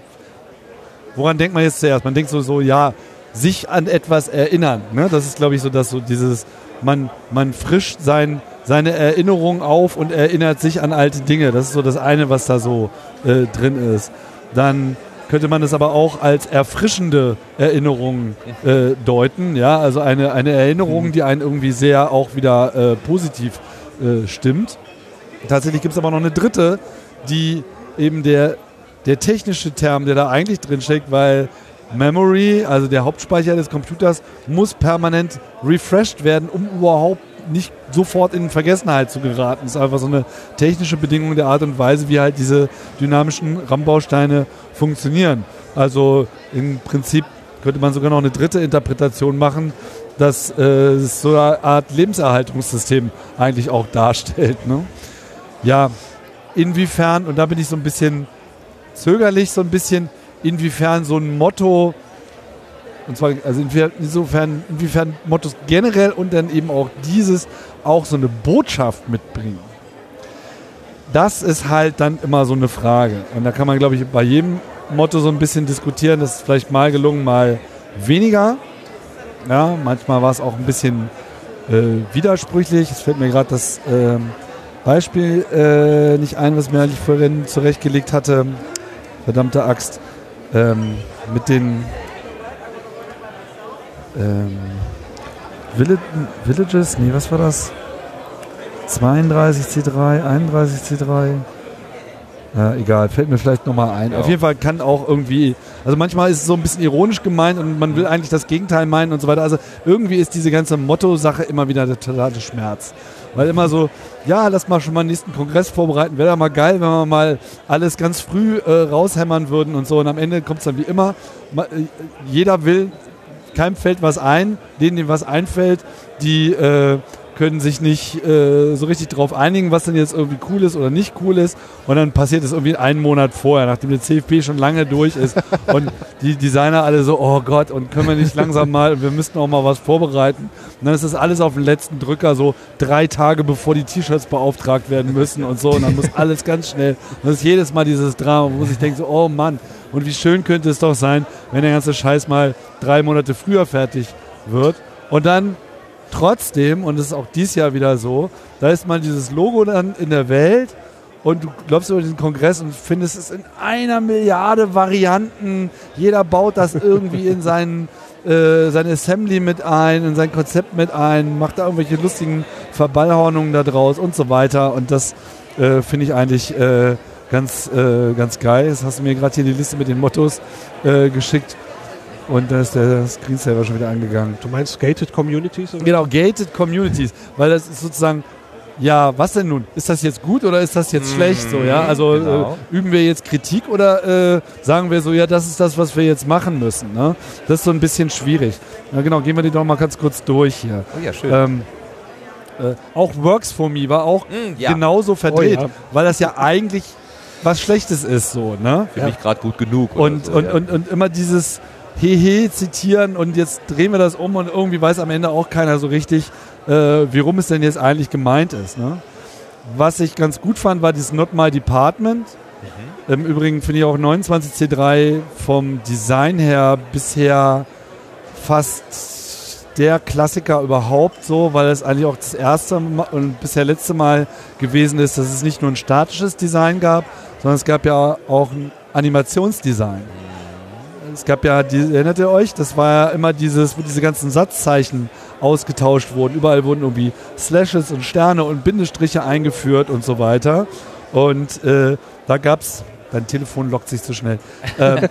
woran denkt man jetzt zuerst? Man denkt so, so ja, sich an etwas erinnern. Ne? Das ist, glaube ich, so, dass so dieses, man, man frischt sein, seine Erinnerung auf und erinnert sich an alte Dinge. Das ist so das eine, was da so äh, drin ist. Dann könnte man es aber auch als erfrischende Erinnerung äh, deuten. Ja, also eine, eine Erinnerung, die einen irgendwie sehr auch wieder äh, positiv äh, stimmt. Tatsächlich gibt es aber noch eine dritte, die eben der, der technische Term, der da eigentlich drin steckt, weil Memory, also der Hauptspeicher des Computers, muss permanent refreshed werden, um überhaupt nicht sofort in Vergessenheit zu geraten. Das ist einfach so eine technische Bedingung der Art und Weise, wie halt diese dynamischen RAM-Bausteine funktionieren. Also im Prinzip könnte man sogar noch eine dritte Interpretation machen, dass äh, es so eine Art Lebenserhaltungssystem eigentlich auch darstellt. Ne? Ja, inwiefern, und da bin ich so ein bisschen zögerlich, so ein bisschen, inwiefern so ein Motto, und zwar, also insofern, inwiefern Mottos generell und dann eben auch dieses auch so eine Botschaft mitbringen. Das ist halt dann immer so eine Frage. Und da kann man, glaube ich, bei jedem Motto so ein bisschen diskutieren. Das ist vielleicht mal gelungen, mal weniger. Ja, manchmal war es auch ein bisschen äh, widersprüchlich. Es fällt mir gerade das ähm, Beispiel äh, nicht ein, was mir eigentlich vorhin zurechtgelegt hatte. Verdammte Axt. Ähm, mit den ähm, Villi- Villages, nee, was war das? 32 C3, 31 C3. Ja, egal, fällt mir vielleicht nochmal ein. Ja. Auf jeden Fall kann auch irgendwie, also manchmal ist es so ein bisschen ironisch gemeint und man will eigentlich das Gegenteil meinen und so weiter. Also irgendwie ist diese ganze Motto-Sache immer wieder der totale Schmerz. Weil immer so, ja, lass mal schon mal den nächsten Kongress vorbereiten. Wäre ja mal geil, wenn wir mal alles ganz früh äh, raushämmern würden und so. Und am Ende kommt es dann wie immer. Äh, Jeder will, keinem fällt was ein, denen, denen was einfällt, die äh, können sich nicht äh, so richtig drauf einigen, was denn jetzt irgendwie cool ist oder nicht cool ist. Und dann passiert es irgendwie einen Monat vorher, nachdem der CFP schon lange durch ist. [LAUGHS] und die Designer alle so, oh Gott, und können wir nicht langsam mal, wir müssten auch mal was vorbereiten. Und dann ist das alles auf den letzten Drücker, so drei Tage bevor die T-Shirts beauftragt werden müssen und so. Und dann muss alles ganz schnell. Und das ist jedes Mal dieses Drama, wo ich denke so, oh Mann, und wie schön könnte es doch sein, wenn der ganze Scheiß mal drei Monate früher fertig wird. Und dann trotzdem, und es ist auch dieses Jahr wieder so, da ist mal dieses Logo dann in der Welt und du läufst über diesen Kongress und findest es in einer Milliarde Varianten. Jeder baut das irgendwie in seinen, [LAUGHS] äh, sein Assembly mit ein, in sein Konzept mit ein, macht da irgendwelche lustigen Verballhornungen da draus und so weiter. Und das äh, finde ich eigentlich äh, ganz, äh, ganz geil. Jetzt hast du mir gerade hier die Liste mit den Mottos äh, geschickt. Und da ist der Screensaver schon wieder angegangen. Du meinst Gated Communities? Oder? Genau, gated Communities, weil das ist sozusagen ja, was denn nun? Ist das jetzt gut oder ist das jetzt schlecht? So, ja, also genau. äh, üben wir jetzt Kritik oder äh, sagen wir so, ja, das ist das, was wir jetzt machen müssen. Ne? Das ist so ein bisschen schwierig. Ja, genau, gehen wir die doch mal ganz kurz durch hier. Oh ja, schön. Ähm, äh, auch Works for Me war auch Mm, ja. genauso verdreht, Oh ja. weil das ja eigentlich was Schlechtes ist, so, ne? Für mich gerade gut genug. Und, so, und, und, und immer dieses Hehe zitieren und jetzt drehen wir das um und irgendwie weiß am Ende auch keiner so richtig, äh, wie rum es denn jetzt eigentlich gemeint ist. Ne? Was ich ganz gut fand, war dieses Not My Department. Im Übrigen finde ich auch 29C3 vom Design her bisher fast der Klassiker überhaupt so, weil es eigentlich auch das erste und bisher letzte Mal gewesen ist, dass es nicht nur ein statisches Design gab, sondern es gab ja auch ein Animationsdesign. Es gab ja, die, erinnert ihr euch? Das war ja immer dieses, wo diese ganzen Satzzeichen ausgetauscht wurden. Überall wurden irgendwie Slashes und Sterne und Bindestriche eingeführt und so weiter. Und äh, da gab es, dein Telefon lockt sich zu schnell. Ähm,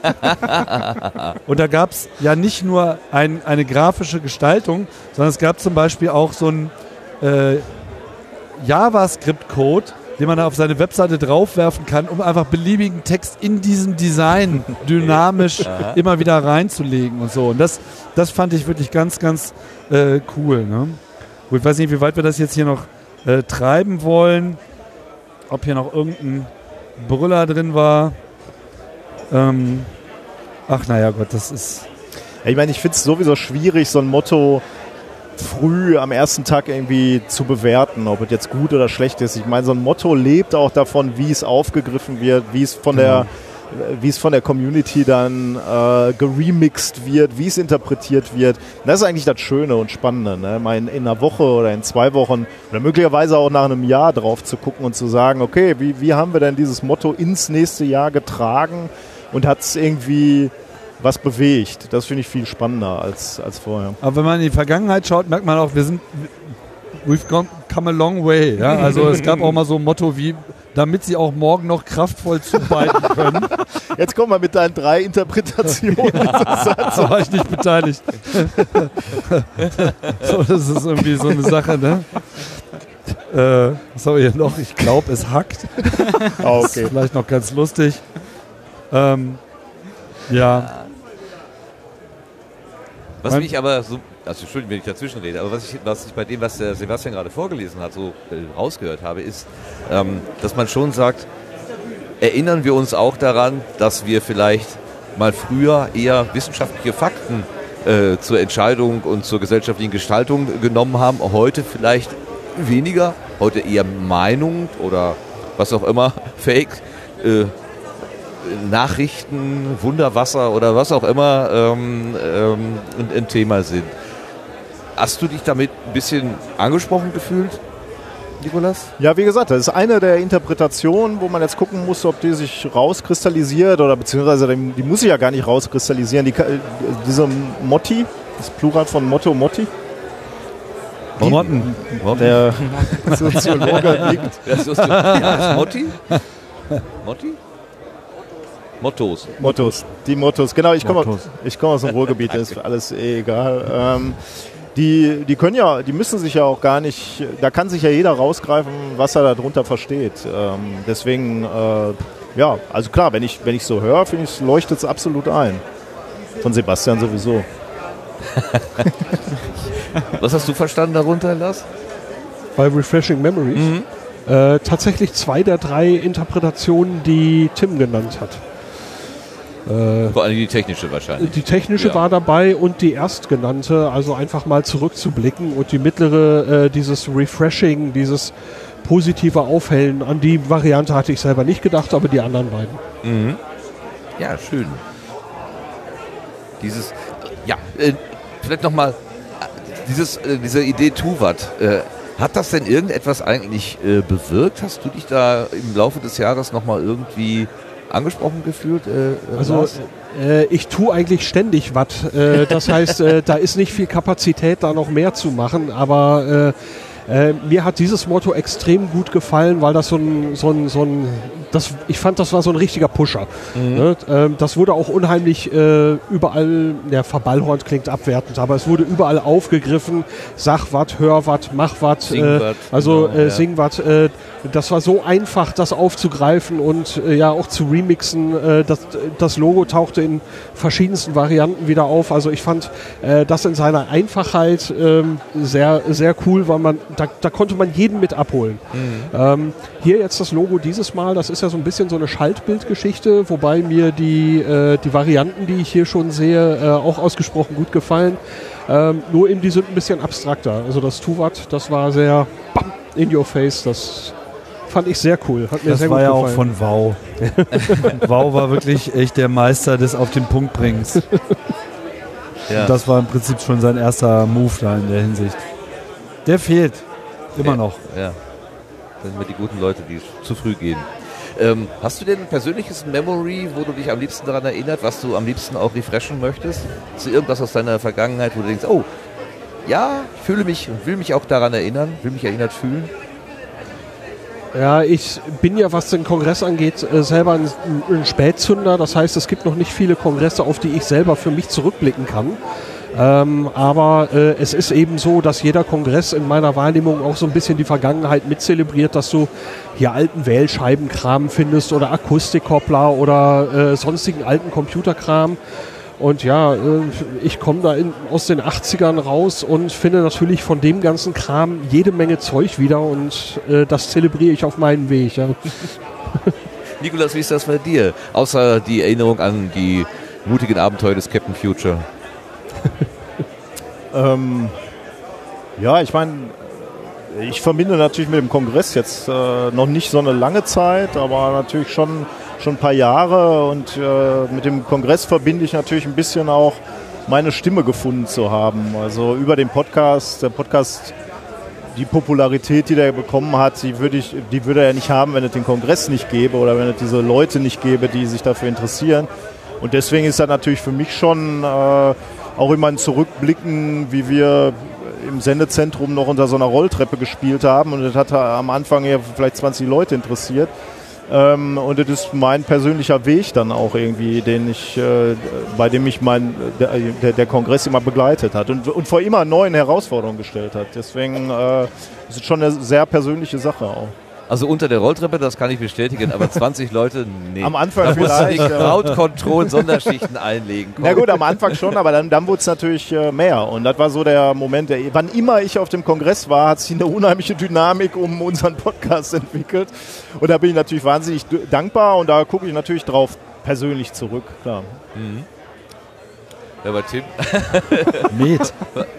[LAUGHS] und da gab es ja nicht nur ein, eine grafische Gestaltung, sondern es gab zum Beispiel auch so ein äh, JavaScript-Code, den man auf seine Webseite draufwerfen kann, um einfach beliebigen Text in diesem Design [LAUGHS] dynamisch immer wieder reinzulegen und so. Und das, das fand ich wirklich ganz, ganz äh, cool. Ne? Gut, ich weiß nicht, wie weit wir das jetzt hier noch äh, treiben wollen. Ob hier noch irgendein Brüller drin war. Ähm, ach, naja, Gott, das ist. Ich meine, ich finde es sowieso schwierig, so ein Motto früh am ersten Tag irgendwie zu bewerten, ob es jetzt gut oder schlecht ist. Ich meine, so ein Motto lebt auch davon, wie es aufgegriffen wird, wie es von der wie es von der Community dann äh, geremixed wird, wie es interpretiert wird. Das ist eigentlich das Schöne und Spannende. Ne? Mal in, in einer Woche oder in zwei Wochen oder möglicherweise auch nach einem Jahr drauf zu gucken und zu sagen, okay, wie, wie haben wir denn dieses Motto ins nächste Jahr getragen und hat es irgendwie was bewegt. Das finde ich viel spannender als, als vorher. Aber wenn man in die Vergangenheit schaut, merkt man auch, wir sind. We've gone, come a long way. Ja? Also es gab auch mal so ein Motto wie, damit sie auch morgen noch kraftvoll zubeiten [LAUGHS] können. Jetzt komm mal mit deinen drei Interpretationen. Da war ich nicht beteiligt. [LAUGHS] so, das ist irgendwie so eine Sache, ne? Äh, was haben wir hier noch? Ich glaube, es hackt. Ah, Das ist okay. vielleicht noch ganz lustig. Ähm, ja, Was Mein- mich aber so, also Entschuldigung, wenn ich dazwischen rede, aber was ich, was ich bei dem, was der Sebastian gerade vorgelesen hat, so äh, rausgehört habe, ist, ähm, dass man schon sagt, erinnern wir uns auch daran, dass wir vielleicht mal früher eher wissenschaftliche Fakten äh, zur Entscheidung und zur gesellschaftlichen Gestaltung genommen haben, heute vielleicht weniger, heute eher Meinung oder was auch immer, [LAUGHS] Fake, äh, Nachrichten, Wunderwasser oder was auch immer ähm, ähm, ein, ein Thema sind. Hast du dich damit ein bisschen angesprochen gefühlt, Nikolas? Ja, wie gesagt, das ist eine der Interpretationen, wo man jetzt gucken muss, ob die sich rauskristallisiert oder beziehungsweise die, muss sich ja gar nicht rauskristallisieren. Die, äh, diese Motti, das Plural von Motto Motti, Motten. der [LAUGHS] Soziologe nickt. Das ist, ja, ist Motti? Motti? Mottos. Mottos, die Mottos, genau, ich komme ich komme aus dem Ruhrgebiet, [LAUGHS] das ist alles eh egal. Ähm, die, die können ja, die müssen sich ja auch gar nicht, da kann sich ja jeder rausgreifen, was er darunter versteht. Ähm, deswegen, äh, ja, also klar, wenn ich, wenn ich so höre, finde ich, leuchtet es absolut ein. Von Sebastian sowieso. [LAUGHS] Was hast du verstanden darunter, Lars? bei Refreshing Memories. Äh, tatsächlich zwei der drei Interpretationen, die Tim genannt hat. Äh, Vor allem die technische wahrscheinlich. die technische Ja. war dabei und die erstgenannte, also einfach mal zurückzublicken und die mittlere, äh, dieses Refreshing, dieses positive Aufhellen, an die Variante hatte ich selber nicht gedacht, aber die anderen beiden. Ja, schön. Dieses, ja, äh, vielleicht nochmal, dieses, äh, diese Idee Tuvat, äh, hat das denn irgendetwas eigentlich äh, bewirkt? Hast du dich da im Laufe des Jahres nochmal irgendwie angesprochen gefühlt? Äh, äh, Also äh, ich tue eigentlich ständig was. Äh, das heißt, äh, da ist nicht viel Kapazität, da noch mehr zu machen, aber Äh, mir hat dieses Motto extrem gut gefallen, weil das so ein, so ein, so ein das, ich fand, das war so ein richtiger Pusher. Ne? Ähm, das wurde auch unheimlich äh, überall, der Verballhorn klingt abwertend, aber es wurde überall aufgegriffen. Sag wat, hör wat, mach wat. Sing Äh, also genau, äh, ja. sing wat. Äh, das war so einfach, das aufzugreifen und äh, ja auch zu remixen. Äh, das, das Logo tauchte in verschiedensten Varianten wieder auf. Also ich fand das in seiner Einfachheit ähm, sehr, sehr cool, weil man da, da konnte man jeden mit abholen. Ähm, hier jetzt das Logo dieses Mal, das ist ja so ein bisschen so eine Schaltbildgeschichte, wobei mir die, äh, die Varianten, die ich hier schon sehe, äh, auch ausgesprochen gut gefallen. Ähm, nur eben die sind ein bisschen abstrakter. Also das Tuvat, das war sehr bam, in your face. Das fand ich sehr cool. Hat mir Das sehr war gut ja auch gefallen. von Wow. wow [LAUGHS] war wirklich echt der Meister des auf den Punkt bringens. Ja. Das war im Prinzip schon sein erster Move da in der Hinsicht. Der fehlt. Immer Ja. noch. Ja. Das sind immer die guten Leute, die zu früh gehen. Ähm, hast du denn ein persönliches Memory, wo du dich am liebsten daran erinnert, was du am liebsten auch refreshen möchtest? Ist irgendwas aus deiner Vergangenheit, wo du denkst, oh, ja, ich fühle mich und will mich auch daran erinnern, will mich erinnert fühlen? Ja, ich bin ja, was den Kongress angeht, äh, selber ein, ein Spätzünder. Das heißt, es gibt noch nicht viele Kongresse, auf die ich selber für mich zurückblicken kann. Ähm, aber äh, es ist eben so, dass jeder Kongress in meiner Wahrnehmung auch so ein bisschen die Vergangenheit mitzelebriert, dass du hier alten Wählscheibenkram findest oder Akustikkoppler oder äh, sonstigen alten Computerkram. Und ja, äh, ich komme da in, aus den 80ern raus und finde natürlich von dem ganzen Kram jede Menge Zeug wieder und äh, das zelebriere ich auf meinen Weg. Ja. [LAUGHS] Nikolas, wie ist das bei dir? Außer die Erinnerung an die mutigen Abenteuer des Captain Future. [LAUGHS] Ähm, ja, ich meine, ich verbinde natürlich mit dem Kongress jetzt äh, noch nicht so eine lange Zeit, aber natürlich schon, schon ein paar Jahre und äh, mit dem Kongress verbinde ich natürlich ein bisschen auch meine Stimme gefunden zu haben. Also über den Podcast, der Podcast, die Popularität, die der bekommen hat, die würde, ich, die würde er nicht haben, wenn es den Kongress nicht gäbe oder wenn es diese Leute nicht gäbe, die sich dafür interessieren. Und deswegen ist das natürlich für mich schon äh, auch immer ein Zurückblicken, wie wir im Sendezentrum noch unter so einer Rolltreppe gespielt haben. Und das hat am Anfang ja vielleicht 20 Leute interessiert. Ähm, und das ist mein persönlicher Weg dann auch irgendwie, den ich, äh, bei dem mich mein, der, der, Kongress immer begleitet hat und, und vor immer neuen Herausforderungen gestellt hat. Deswegen äh, ist es schon eine sehr persönliche Sache auch. Also unter der Rolltreppe, das kann ich bestätigen, aber 20 Leute, nee. Am Anfang da musst du die vielleicht, ja. Crowd-Control Sonderschichten einlegen. Komm. Na gut, am Anfang schon, aber dann, dann wurde es natürlich äh, mehr. Und das war so der Moment, der, wann immer ich auf dem Kongress war, hat sich eine unheimliche Dynamik um unseren Podcast entwickelt. Und da bin ich natürlich wahnsinnig dankbar und da gucke ich natürlich drauf persönlich zurück. Klar. Ja, aber Tim, [LAUGHS] Met.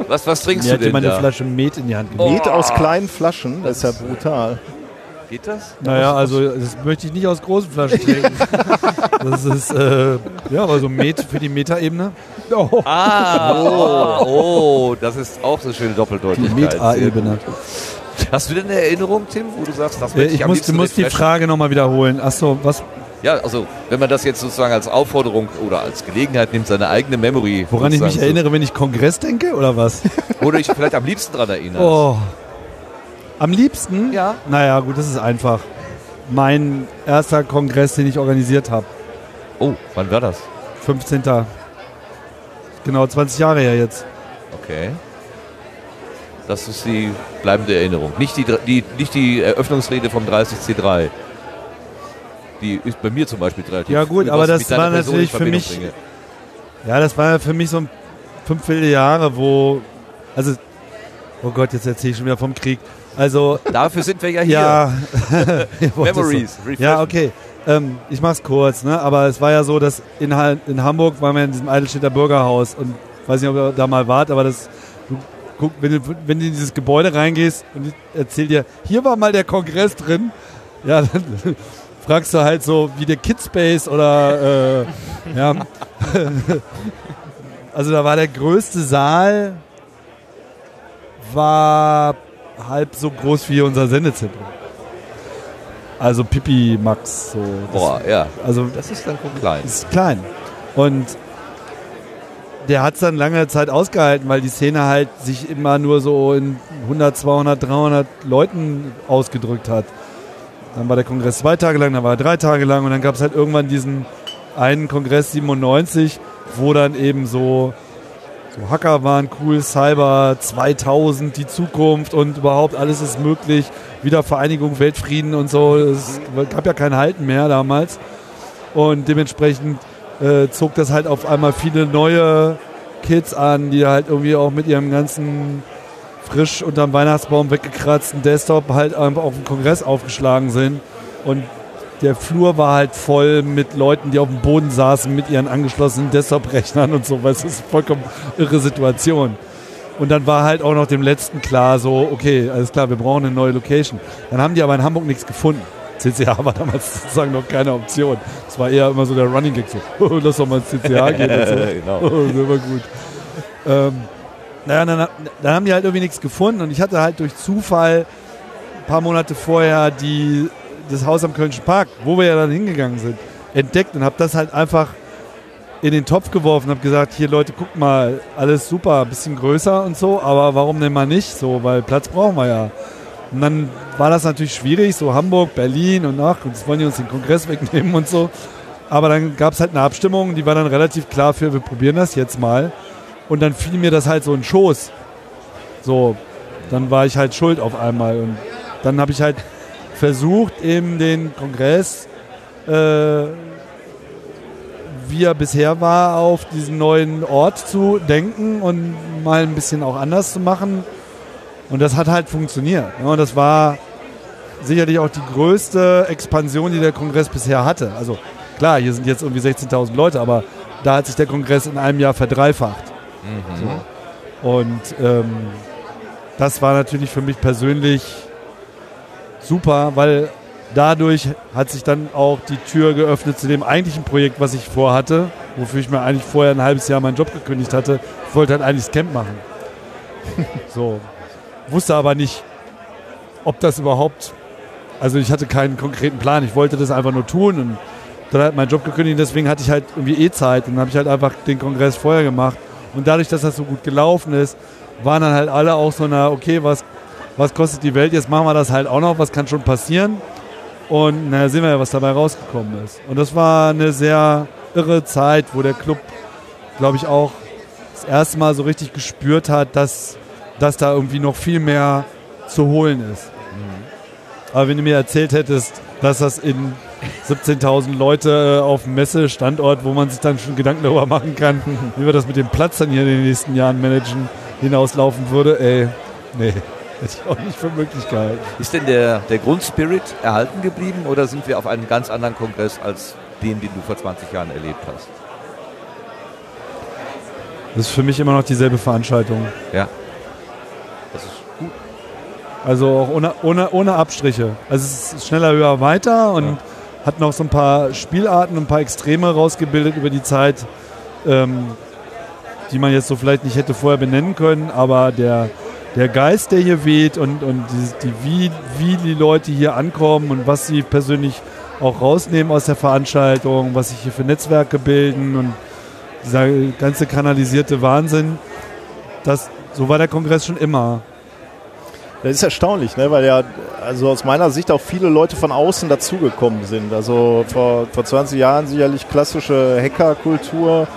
was, was trinkst Mir du denn jemand eine da? Flasche Met in die Hand gegeben. Met aus kleinen Flaschen, das ist ja brutal. Geht das? Naja, also das möchte ich nicht aus großen Flaschen [LAUGHS] trinken. Das ist, äh, ja, aber so Met für die Metaebene. Oh, [LAUGHS] Ah, oh, oh, das ist auch so eine schöne die Doppeldeutigkeit. Sehr Meta-Ebene. Hast du denn eine Erinnerung, Tim, wo du sagst, das Äh, möchte ich, Ich am muss, liebsten muss die? Frage nochmal wiederholen. Achso, was, Ja, also wenn man das jetzt sozusagen als Aufforderung oder als Gelegenheit nimmt, seine eigene Memory, woran ich mich erinnere, wenn ich Kongress denke oder was? wo du dich vielleicht am liebsten dran erinnerst. Oh. Am liebsten? Ja. Naja, gut, das ist einfach. Mein erster Kongress, den ich organisiert habe. Oh, wann war das? 15. Genau 20 Jahre her jetzt. Okay. Das ist die bleibende Erinnerung. Nicht die, die, nicht die Eröffnungsrede vom 30C3. Die ist bei mir zum Beispiel relativ Ja, gut, aber das war natürlich für mich- bringe. Ja, das war für mich so ein fünf wilde Jahre, wo. Also. Oh Gott, jetzt erzähle ich schon wieder vom Krieg. Also, Dafür sind wir ja hier. ja. [LAUGHS] [LAUGHS] Memories. Ja, okay. Ähm, ich mach's kurz, ne? Aber es war ja so, dass in, Ha- in Hamburg waren wir in diesem Eidelstädter Bürgerhaus und weiß nicht, ob ihr da mal wart, aber das, du guck, wenn du, wenn du in dieses Gebäude reingehst und ich erzähl dir, hier war mal der Kongress drin, ja, [LAUGHS] dann fragst du halt so wie der Kidspace oder äh, ja. also da war der größte Saal war halb so groß wie unser Sendezentrum. Also Pipi Max so. Das, Boah, ja. Also Das ist dann klein. ist klein. Und der hat es dann lange Zeit ausgehalten, weil die Szene halt sich immer nur so in 100, 200, 300 Leuten ausgedrückt hat. Dann war der Kongress zwei Tage lang, dann war er drei Tage lang und dann gab es halt irgendwann diesen einen Kongress 97, wo dann eben so, so Hacker waren cool, Cyber 2000, die Zukunft und überhaupt alles ist möglich, Wiedervereinigung, Weltfrieden und so. Es gab ja kein Halten mehr damals und dementsprechend äh, zog das halt auf einmal viele neue Kids an, die halt irgendwie auch mit ihrem ganzen frisch unterm Weihnachtsbaum weggekratzten Desktop halt einfach auf dem Kongress aufgeschlagen sind. Und der Flur war halt voll mit Leuten, die auf dem Boden saßen mit ihren angeschlossenen Desktop-Rechnern und so. Das ist eine vollkommen irre Situation. Und dann war halt auch noch dem letzten klar, so, okay, alles klar, wir brauchen eine neue Location. Dann haben die aber in Hamburg nichts gefunden. CCH war damals [LAUGHS] sozusagen noch keine Option. Das war eher immer so der Running Gag, so, [LAUGHS] lass doch mal ins [LAUGHS] CCH gehen. Und so. genau. Oh, das war gut. Ähm, naja, dann, dann haben die halt irgendwie nichts gefunden und ich hatte halt durch Zufall ein paar Monate vorher die, das Haus am Kölnischen Park, wo wir ja dann hingegangen sind, entdeckt und habe das halt einfach in den Topf geworfen, habe gesagt, hier Leute, guckt mal, alles super, bisschen größer und so, aber warum denn mal nicht so, weil Platz brauchen wir ja. Und dann war das natürlich schwierig, so Hamburg, Berlin und ach, jetzt wollen die uns den Kongress [LAUGHS] wegnehmen und so. Aber dann gab es halt eine Abstimmung, die war dann relativ klar für, wir probieren das jetzt mal. Und dann fiel mir das halt so in den Schoß. So, dann war ich halt schuld auf einmal. Und dann habe ich halt versucht, eben den Kongress, äh, wie er bisher war, auf diesen neuen Ort zu denken und mal ein bisschen auch anders zu machen. Und das hat halt funktioniert. Ja, und das war sicherlich auch die größte Expansion, die der Kongress bisher hatte. Also klar, hier sind jetzt irgendwie 16.000 Leute, aber da hat sich der Kongress in einem Jahr verdreifacht. So. Und ähm, das war natürlich für mich persönlich super, weil dadurch hat sich dann auch die Tür geöffnet zu dem eigentlichen Projekt, was ich vorhatte, wofür ich mir eigentlich vorher ein halbes Jahr meinen Job gekündigt hatte. Ich wollte halt eigentlich das Camp machen. [LAUGHS] so. Wusste aber nicht, ob das überhaupt, also ich hatte keinen konkreten Plan. Ich wollte das einfach nur tun und dann hat mein Job gekündigt, deswegen hatte ich halt irgendwie eh Zeit und dann habe ich halt einfach den Kongress vorher gemacht. Und dadurch, dass das so gut gelaufen ist, waren dann halt alle auch so, na, okay, was, was kostet die Welt? Jetzt machen wir das halt auch noch, was kann schon passieren? Und na, sehen wir ja, was dabei rausgekommen ist. Und das war eine sehr irre Zeit, wo der Club, glaube ich, auch das erste Mal so richtig gespürt hat, dass, dass da irgendwie noch viel mehr zu holen ist. Aber wenn du mir erzählt hättest, dass das in 17.000 Leute auf dem Messestandort, wo man sich dann schon Gedanken darüber machen kann, [LAUGHS] wie wir das mit dem Platz dann hier in den nächsten Jahren managen, hinauslaufen würde, ey, nee, [LAUGHS] hätte ich auch nicht für möglich gehalten. Ist denn der, der Grundspirit erhalten geblieben oder sind wir auf einem ganz anderen Kongress als den, den du vor 20 Jahren erlebt hast? Das ist für mich immer noch dieselbe Veranstaltung. Ja. Das ist gut. Also auch ohne, ohne, ohne Abstriche. Also es ist schneller, höher, weiter und Ja. hat noch so ein paar Spielarten ein paar Extreme rausgebildet über die Zeit, ähm, die man jetzt so vielleicht nicht hätte vorher benennen können, aber der, der Geist, der hier weht und, und die, die, wie, wie die Leute hier ankommen und was sie persönlich auch rausnehmen aus der Veranstaltung, was sich hier für Netzwerke bilden und dieser ganze kanalisierte Wahnsinn, das, so war der Kongress schon immer. Das ist erstaunlich, ne? weil ja also aus meiner Sicht auch viele Leute von außen dazugekommen sind. Also vor, vor 20 Jahren sicherlich klassische Hackerkultur,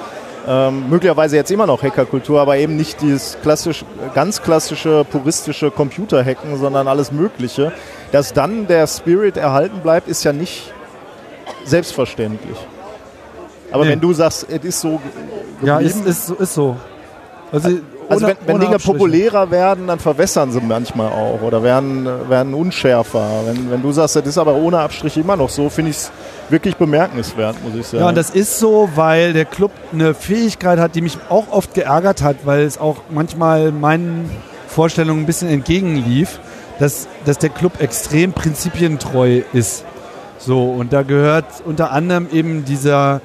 ähm, möglicherweise jetzt immer noch Hackerkultur, aber eben nicht dieses klassisch, ganz klassische puristische Computerhacken, sondern alles Mögliche. Dass dann der Spirit erhalten bleibt, ist ja nicht selbstverständlich. Aber Nee. wenn du sagst, es ist so ge- Ja, geblieben, ist, ist, so- ist so. Also, also wenn, wenn Dinge Abstriche. populärer werden, dann verwässern sie manchmal auch oder werden, werden unschärfer. Wenn, wenn du sagst, das ist aber ohne Abstriche immer noch so, finde ich es wirklich bemerkenswert, muss ich sagen. Ja, und das ist so, weil der Club eine Fähigkeit hat, die mich auch oft geärgert hat, weil es auch manchmal meinen Vorstellungen ein bisschen entgegenlief, dass, dass der Club extrem prinzipientreu ist. So, und da gehört unter anderem eben dieser,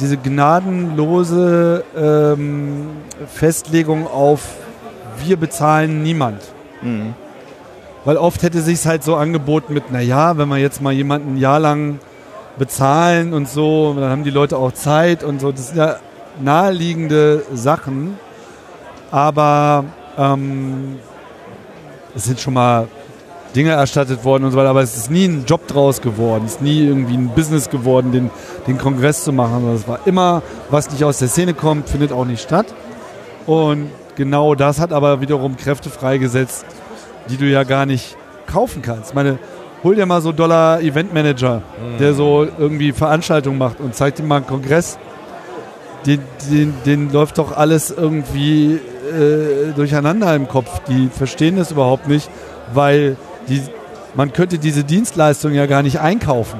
diese gnadenlose ähm, Festlegung auf wir bezahlen niemand. Mhm. Weil oft hätte sich halt so angeboten mit, naja, wenn wir jetzt mal jemanden ein Jahr lang bezahlen und so, dann haben die Leute auch Zeit und so. Das sind ja naheliegende Sachen, aber ähm, es sind schon mal Dinge erstattet worden und so weiter, aber es ist nie ein Job draus geworden, es ist nie irgendwie ein Business geworden, den, den Kongress zu machen, sondern es war immer, was nicht aus der Szene kommt, findet auch nicht statt. Und genau das hat aber wiederum Kräfte freigesetzt, die du ja gar nicht kaufen kannst. Ich meine, hol dir mal so Dollar Eventmanager, der so irgendwie Veranstaltungen macht und zeigt dir mal einen Kongress. Den, den, den läuft doch alles irgendwie äh, durcheinander im Kopf. Die verstehen das überhaupt nicht, weil die, man könnte diese Dienstleistung ja gar nicht einkaufen.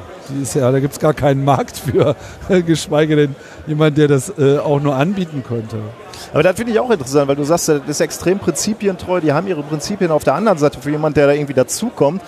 Ja, da gibt es gar keinen Markt für, [LAUGHS] geschweige denn jemand, der das äh, auch nur anbieten könnte. Aber das finde ich auch interessant, weil du sagst, das ist extrem prinzipientreu. Die haben ihre Prinzipien auf der anderen Seite. Für jemand, der da irgendwie dazukommt,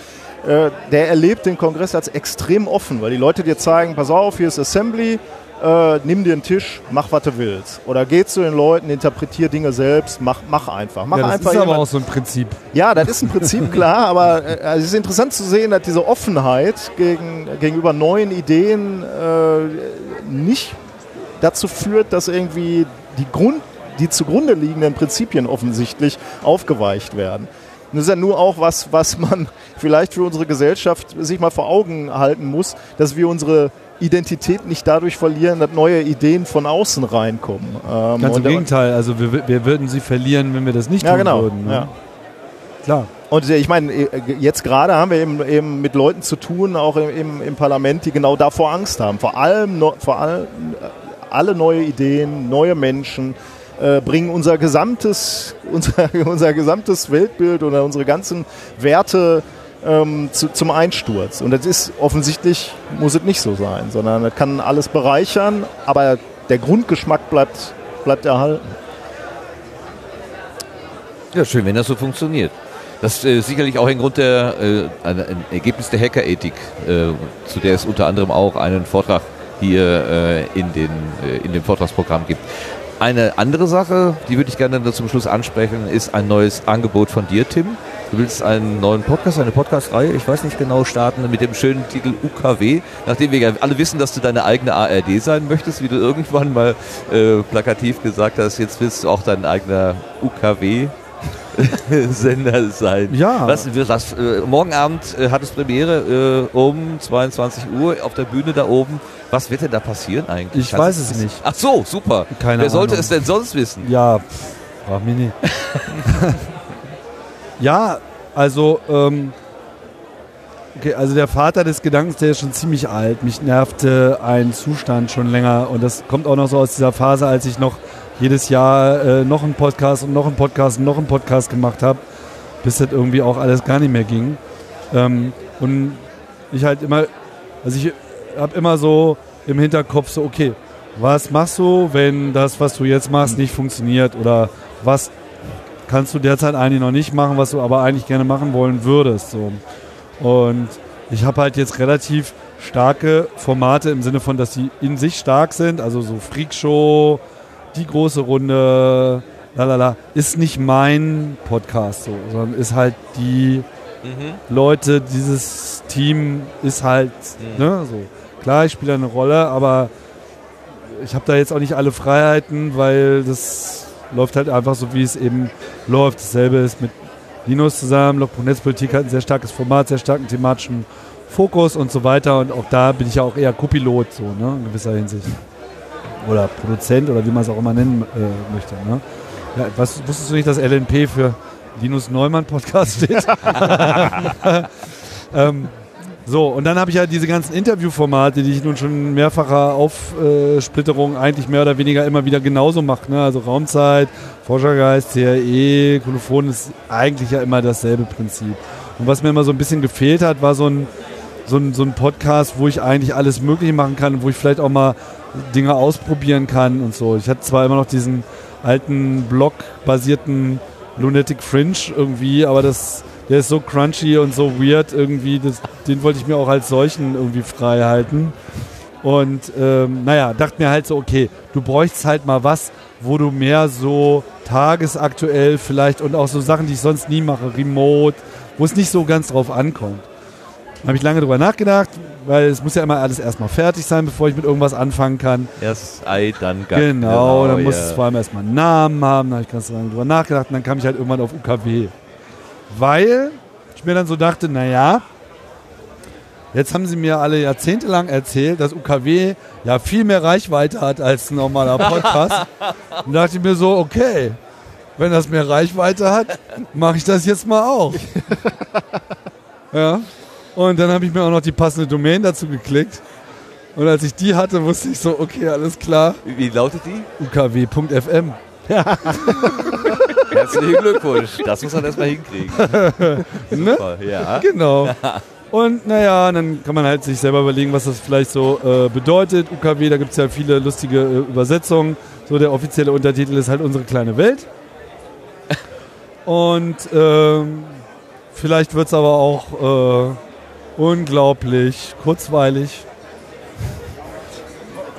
äh, der erlebt den Kongress als extrem offen, weil die Leute dir zeigen, pass auf, hier ist Assembly, äh, nimm dir einen Tisch, mach, was du willst. Oder geh zu den Leuten, interpretier Dinge selbst, mach, mach einfach. Mach ja, das einfach ist aber jemand- auch so ein Prinzip. ja, das ist ein Prinzip, [LAUGHS] klar, aber äh, also es ist interessant zu sehen, dass diese Offenheit gegen, gegenüber neuen Ideen äh, nicht dazu führt, dass irgendwie die, Grund, die zugrunde liegenden Prinzipien offensichtlich aufgeweicht werden. Und Das ist ja nur auch was, was man [LAUGHS] vielleicht für unsere Gesellschaft sich mal vor Augen halten muss, dass wir unsere Identität nicht dadurch verlieren, dass neue Ideen von außen reinkommen. Ähm, Ganz im Gegenteil, also wir, wir würden sie verlieren, wenn wir das nicht Ja, tun genau. würden. Ne? Ja. Klar. Und äh, ich meine, äh, jetzt gerade haben wir eben, eben mit Leuten zu tun, auch im, im, Parlament, die genau davor Angst haben. Vor allem, vor allem äh, alle neue Ideen, neue Menschen äh, bringen unser gesamtes, [LAUGHS] unser, unser gesamtes Weltbild oder unsere ganzen Werte ähm, zu, zum Einsturz. Und das ist offensichtlich, muss es nicht so sein, sondern das kann alles bereichern, aber der Grundgeschmack bleibt, bleibt erhalten. Ja, schön, wenn das so funktioniert. Das ist äh, sicherlich auch ein Grund der, äh, ein, Ergebnis der Hackerethik, äh, zu der es unter anderem auch einen Vortrag hier äh, in, den, äh, in dem Vortragsprogramm gibt. Eine andere Sache, die würde ich gerne zum Schluss ansprechen, ist ein neues Angebot von dir, Tim. Du willst einen neuen Podcast, eine Podcast-Reihe, ich weiß nicht genau, starten mit dem schönen Titel UKW. Nachdem wir ja alle wissen, dass du deine eigene ARD sein möchtest, wie du irgendwann mal äh, plakativ gesagt hast, jetzt willst du auch dein eigener UKW [LAUGHS] Sender sein. Ja. Was, was, äh, morgen Abend äh, hat es Premiere äh, um 22 Uhr auf der Bühne da oben. Was wird denn da passieren eigentlich? Ich Kannst weiß es nicht. Ach so, super. Keine Wer sollte Ahnung. es denn sonst wissen? Ja, frag mich nicht. [LAUGHS] ja, also, ähm, okay, also der Vater des Gedankens, der ist schon ziemlich alt. Mich nervte ein Zustand schon länger und das kommt auch noch so aus dieser Phase, als ich noch jedes Jahr äh, noch einen Podcast und noch einen Podcast und noch einen Podcast gemacht habe, bis das irgendwie auch alles gar nicht mehr ging. Ähm, und ich halt immer, also ich habe immer so im Hinterkopf so, okay, was machst du, wenn das, was du jetzt machst, nicht funktioniert? Oder was kannst du derzeit eigentlich noch nicht machen, was du aber eigentlich gerne machen wollen würdest? So. Und ich habe halt jetzt relativ starke Formate im Sinne von, dass sie in sich stark sind, also so Freakshow, die große Runde, lalala, ist nicht mein Podcast so, sondern ist halt die Leute, dieses Team ist halt, ne, so. Klar, ich spiele eine Rolle, aber ich habe da jetzt auch nicht alle Freiheiten, weil das läuft halt einfach so, wie es eben läuft. Dasselbe ist mit Linus zusammen. Logbuch Netzpolitik hat ein sehr starkes Format, sehr starken thematischen Fokus und so weiter. Und auch da bin ich ja auch eher Co-Pilot, so, ne, in gewisser Hinsicht. Oder Produzent oder wie man es auch immer nennen äh, möchte. Ne? Ja, was, wusstest du nicht, dass LNP für Linus Neumann Podcast steht? [LAUGHS] [LAUGHS] ähm, so, und dann habe ich halt diese ganzen Interviewformate, die ich nun schon mehrfacher Aufsplitterung eigentlich mehr oder weniger immer wieder genauso mache. Ne? Also Raumzeit, Forschergeist, CRE, Kolophon ist eigentlich ja immer dasselbe Prinzip. Und was mir immer so ein bisschen gefehlt hat, war so ein, so ein, so ein Podcast, wo ich eigentlich alles Mögliche machen kann, wo ich vielleicht auch mal Dinge ausprobieren kann und so. Ich hatte zwar immer noch diesen alten Blog-basierten Lunatic Fringe irgendwie, aber das, der ist so crunchy und so weird irgendwie, das, den wollte ich mir auch als solchen irgendwie frei halten. Und ähm, naja, dachte mir halt so, okay, du bräuchst halt mal was, wo du mehr so tagesaktuell vielleicht und auch so Sachen, die ich sonst nie mache, remote, wo es nicht so ganz drauf ankommt. Habe ich lange drüber nachgedacht, weil es muss ja immer alles erstmal fertig sein, bevor ich mit irgendwas anfangen kann. Erst Ei, dann Gack. Genau, dann muss ja. es vor allem erstmal einen Namen haben, da habe ich ganz lange drüber nachgedacht und dann kam ich halt irgendwann auf UKW. Weil ich mir dann so dachte, naja, jetzt haben sie mir alle jahrzehntelang erzählt, dass UKW ja viel mehr Reichweite hat als ein normaler Podcast. [LAUGHS] und dachte ich mir so, okay, wenn das mehr Reichweite hat, mache ich das jetzt mal auch. [LAUGHS] ja. Und dann habe ich mir auch noch die passende Domain dazu geklickt. Und als ich die hatte, wusste ich so, okay, alles klar, Wie, wie lautet die? ukw.fm. [LAUGHS] Herzlichen Glückwunsch. Das muss man erstmal hinkriegen. [LAUGHS] Ne? Super, ja. Genau. Und naja, dann kann man halt sich selber überlegen, was das vielleicht so äh, bedeutet. UKW, da gibt es ja viele lustige äh, Übersetzungen. So der offizielle Untertitel ist halt unsere kleine Welt. [LAUGHS] Und ähm, vielleicht wird es aber auch äh, unglaublich kurzweilig.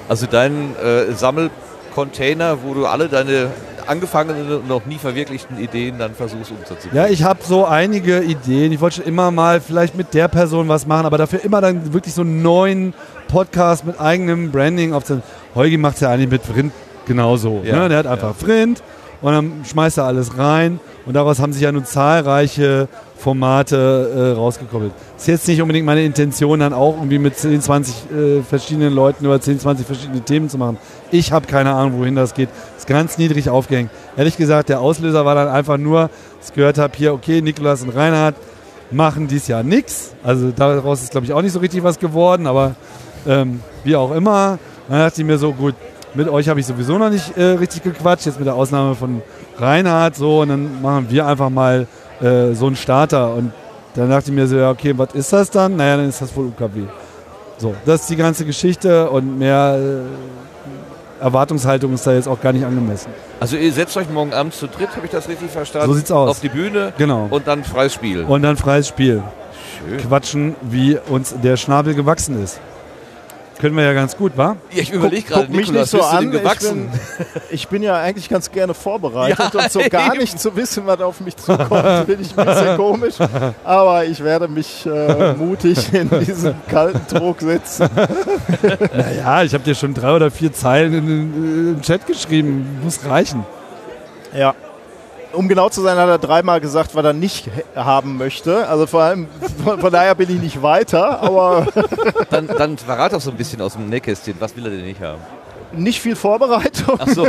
Also dein äh, Sammelcontainer, wo du alle deine angefangenen und noch nie verwirklichten Ideen dann versuchst umzusetzen. Ja, ich habe so einige Ideen. Ich wollte schon immer mal vielleicht mit der Person was machen, aber dafür immer dann wirklich so einen neuen Podcast mit eigenem Branding aufzunehmen. Heugi macht es ja eigentlich mit Vrind genauso. Ja, ne? Der hat einfach Vrind und dann schmeißt er alles rein und daraus haben sich ja nun zahlreiche Formate äh, rausgekoppelt. Ist jetzt nicht unbedingt meine Intention, dann auch irgendwie mit 10, 20 äh, verschiedenen Leuten über 10, 20 verschiedene Themen zu machen. Ich habe keine Ahnung, wohin das geht. Ist ganz niedrig aufgehängt. Ehrlich gesagt, der Auslöser war dann einfach nur, dass ich gehört habe, hier, okay, Nikolas und Reinhard machen dies Jahr nichts. Also daraus ist, glaube ich, auch nicht so richtig was geworden, aber ähm, wie auch immer. Dann dachte ich mir so, gut, mit euch habe ich sowieso noch nicht äh, richtig gequatscht, jetzt mit der Ausnahme von Reinhard so und dann machen wir einfach mal äh, so einen Starter und dann dachte ich mir so, ja okay, was ist das dann? Naja, dann ist das wohl UKW. So, das ist die ganze Geschichte und mehr äh, Erwartungshaltung ist da jetzt auch gar nicht angemessen. Also ihr setzt euch morgen Abend zu dritt, habe ich das richtig verstanden? So sieht's aus. Auf die Bühne Genau. und dann freies Spiel. Und dann freies Spiel. Schön. Quatschen, wie uns der Schnabel gewachsen ist. Können wir ja ganz gut, wa? Ja, ich überlege gerade, Guck mich Nikolas, nicht so an. gewachsen? Ich bin, [LAUGHS] ich bin ja eigentlich ganz gerne vorbereitet Ja, und so [LAUGHS] gar eben. nicht zu wissen, was auf mich zukommt, finde ich ein bisschen [LAUGHS] komisch. Aber ich werde mich äh, mutig in diesen kalten Druck setzen. Naja, ich habe dir schon drei oder vier Zeilen in den Chat geschrieben. Muss reichen. Ja. Um genau zu sein, hat er dreimal gesagt, was er nicht haben möchte. Also vor allem, von, von daher bin ich nicht weiter, aber [LAUGHS] Dann, dann verrat doch so ein bisschen aus dem Nähkästchen. Was will er denn nicht haben? nicht viel Vorbereitung. Achso,